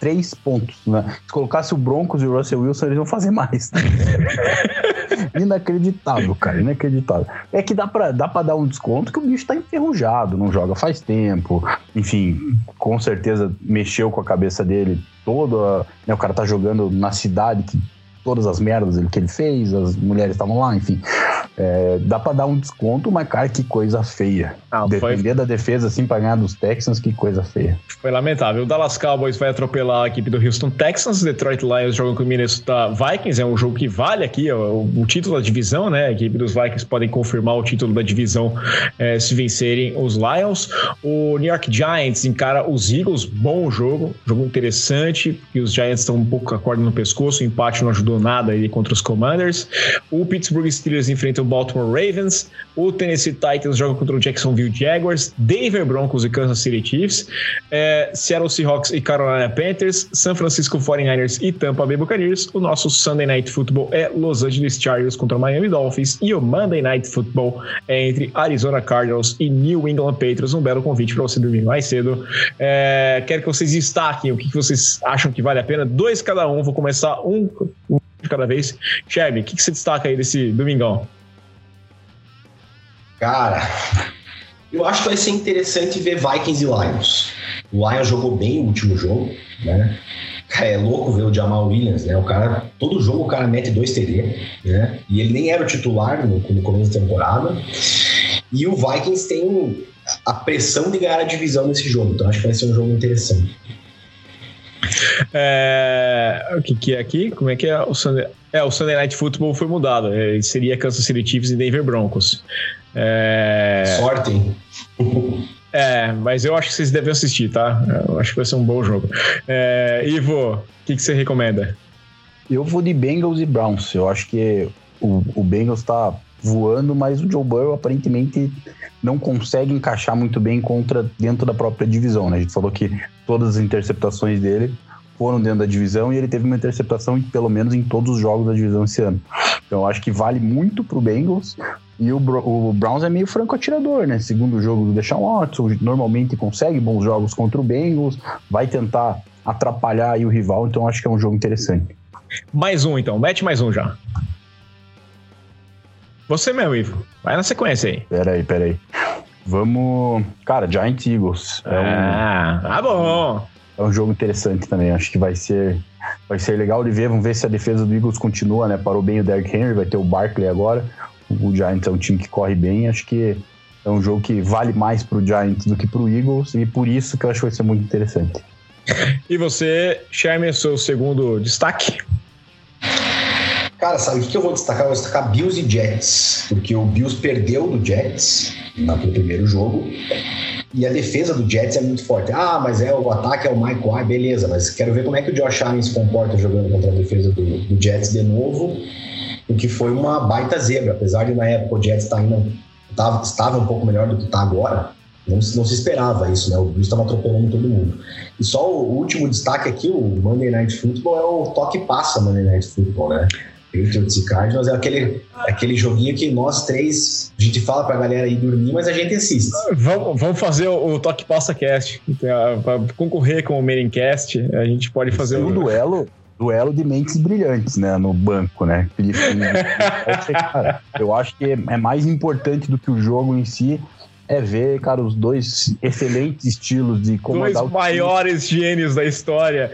Três pontos, né? Se colocasse o Broncos e o Russell Wilson, eles iam fazer mais. inacreditável, cara, inacreditável. É que dá pra, dá pra dar um desconto que o bicho tá enferrujado, não joga faz tempo. Enfim, com certeza mexeu com a cabeça dele toda. Né, o cara tá jogando na cidade que todas as merdas que ele fez, as mulheres estavam lá, enfim. É, dá pra dar um desconto, mas, cara, que coisa feia. Ah, Depender foi... da defesa, assim, pra ganhar dos Texans, que coisa feia. Foi lamentável. O Dallas Cowboys vai atropelar a equipe do Houston Texans. Detroit Lions jogam com o Minnesota Vikings. É um jogo que vale aqui o, o, título da divisão, né? A equipe dos Vikings podem confirmar o título da divisão é, se vencerem os Lions. O New York Giants encara os Eagles. Bom jogo, jogo interessante. E os Giants estão um pouco com a corda no pescoço. O empate não ajudou nada aí contra os Commanders. O Pittsburgh Steelers enfrenta o Baltimore Ravens. O Tennessee Titans joga contra o Jacksonville Jaguars. Denver Broncos e Kansas City Chiefs. É, Seattle Seahawks e Carolina Panthers. San Francisco 49ers e Tampa Bay Buccaneers. O nosso Sunday Night Football é Los Angeles Chargers contra o Miami Dolphins. E o Monday Night Football é entre Arizona Cardinals e New England Patriots. Um belo convite para você dormir mais cedo. É, quero que vocês destaquem o que vocês acham que vale a pena. Dois cada um. Vou começar um, um de cada vez. Chevy, o que você destaca aí desse domingão? Cara, eu acho que vai ser interessante ver Vikings e Lions. O Lions jogou bem o último jogo, né? É louco ver o Jamal Williams, né? O cara, todo jogo o cara mete dois TD, né? E ele nem era o titular no, no começo da temporada. E o Vikings tem a pressão de ganhar a divisão nesse jogo, então acho que vai ser um jogo interessante. É, o que, que é aqui? Como é que é o Sunday? É, o Sunday Night Football foi mudado. É, seria Kansas City Chiefs e Denver Broncos. É... Sorte? É, mas eu acho que vocês devem assistir, tá? Eu acho que vai ser um bom jogo. É, Ivo, o que, que você recomenda? Eu vou de Bengals e Browns. Eu acho que o, o Bengals tá voando, mas o Joe Burrow aparentemente não consegue encaixar muito bem contra dentro da própria divisão, né? A gente falou que todas as interceptações dele foram dentro da divisão e ele teve uma interceptação pelo menos em todos os jogos da divisão esse ano. Então eu acho que vale muito pro Bengals e o, o Browns é meio franco atirador, né? Segundo jogo do Deshaun Watson, normalmente consegue bons jogos contra o Bengals, vai tentar atrapalhar aí o rival, então acho que é um jogo interessante. Mais um então, mete mais um já. Você mesmo, Ivo. Vai na sequência aí. Peraí, peraí. Vamos. Cara, Giant Eagles. É ah, um... tá bom. É um jogo interessante também. Acho que vai ser, vai ser legal de ver. Vamos ver se a defesa do Eagles continua, né? Parou bem o Derrick Henry, vai ter o Barkley agora. O Giants é um time que corre bem. Acho que é um jogo que vale mais pro Giants do que pro Eagles. E por isso que eu acho que vai ser muito interessante. E você, Sherman, seu segundo destaque? Cara, sabe o que eu vou destacar? Eu vou destacar Bills e Jets, porque o Bills perdeu do Jets no primeiro jogo e a defesa do Jets é muito forte. Ah, mas é o ataque é o Mike White, beleza, mas quero ver como é que o Josh Allen se comporta jogando contra a defesa do, do Jets de novo, o que foi uma baita zebra, apesar de na época o Jets tá indo, tava, estava um pouco melhor do que está agora. Não, não, se esperava isso, né? O Bills estava atropelando todo mundo. E só o último destaque aqui, o Monday Night Football, é o toque passa Monday Night Football, né? E Cardinals é aquele, aquele joguinho que nós três, a gente fala pra galera ir dormir, mas a gente assiste. Vamos, vamos fazer o, o Toque Passa Cast. Pra concorrer com o Mailing-Cast, a gente pode fazer um duelo. Duelo de mentes brilhantes, né? No banco, né? Felipe, eu acho que é mais importante do que o jogo em si é ver, cara, os dois excelentes estilos de comandar Dois maiores time. gênios da história.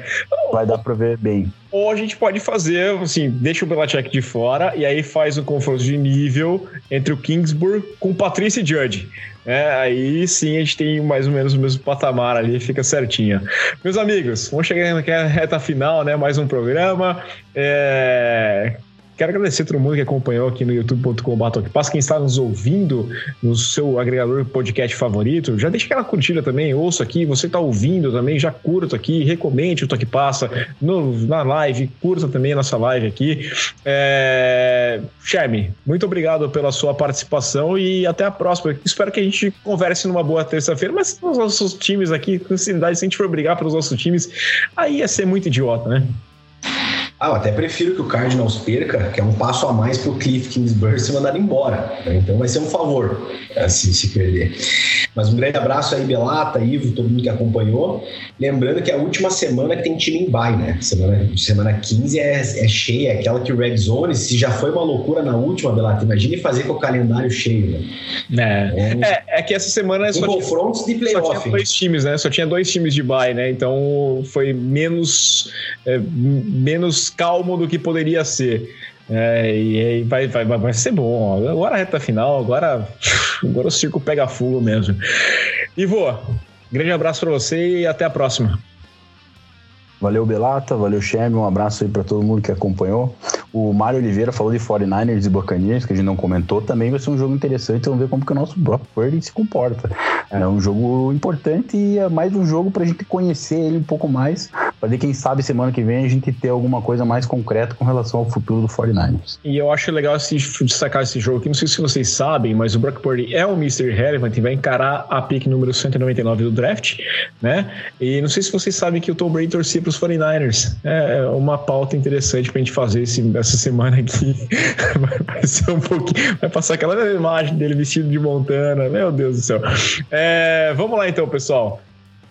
Vai dar pra ver bem. Ou a gente pode fazer, assim, deixa o Belichick de fora e aí faz um confronto de nível entre o Kingsburg com o Patrice Judge. É, aí sim a gente tem mais ou menos o mesmo patamar ali, fica certinho. Meus amigos, vamos chegar na reta final, né? Mais um programa. É Quero agradecer todo mundo que acompanhou aqui no youtube.com.br Passa quem está nos ouvindo no seu agregador podcast favorito, já deixa aquela curtida também, ouça aqui, você está ouvindo também, já curta aqui, recomende o Toque Passa no, na live, curta também a nossa live aqui. É... Muito obrigado pela sua participação e até a próxima. Espero que a gente converse numa boa terça-feira, mas os nossos times aqui, com sinceridade, se a gente for brigar pelos nossos times, aí ia ser muito idiota, né? Ah, eu até prefiro que o Cardinals perca, que é um passo a mais para o Cliff Kingsbury ser mandado embora. Né? Então vai ser um favor assim, se perder. Mas um grande abraço aí, Belata, Ivo, todo mundo que acompanhou. Lembrando que é a última semana que tem time em bye, né? Semana, semana 15 é, é cheia, é aquela que o Red Zone, se já foi uma loucura na última, Belata, imagine fazer com o calendário cheio, né? É, então, é, é que essa semana só confrontos de playoff. Só tinha dois times, né? Só tinha dois times de bye, né? Então foi menos, é, menos calmo do que poderia ser. É, e vai, vai, vai ser bom. Agora a reta final, agora, agora o circo pega fogo mesmo. Ivo, grande abraço para você e até a próxima. Valeu, Belata, valeu, Cheme, um abraço aí para todo mundo que acompanhou. O Mário Oliveira falou de 49ers e Buccaneers, que a gente não comentou, também vai ser um jogo interessante, vamos ver como que o nosso Brock Purdy se comporta. É um jogo importante e é mais um jogo para a gente conhecer ele um pouco mais, para ver quem sabe semana que vem a gente ter alguma coisa mais concreta com relação ao futuro do 49ers. E eu acho legal assim, destacar esse jogo aqui, não sei se vocês sabem, mas o Brock Purdy é o Mr. Relevant e vai encarar a pick número 199 do draft, né? E não sei se vocês sabem que o Tom Brady torcia para os 49ers. É, é uma pauta interessante para a gente fazer esse essa semana aqui vai um pouquinho. Vai passar aquela imagem dele vestido de Montana. Meu Deus do céu. É, vamos lá então, pessoal.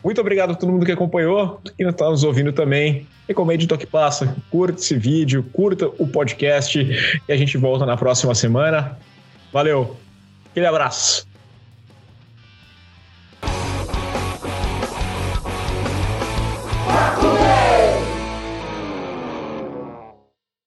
Muito obrigado a todo mundo que acompanhou, que está nos ouvindo também. Recomende o Toque Passa, curta esse vídeo, curta o podcast e a gente volta na próxima semana. Valeu, aquele abraço.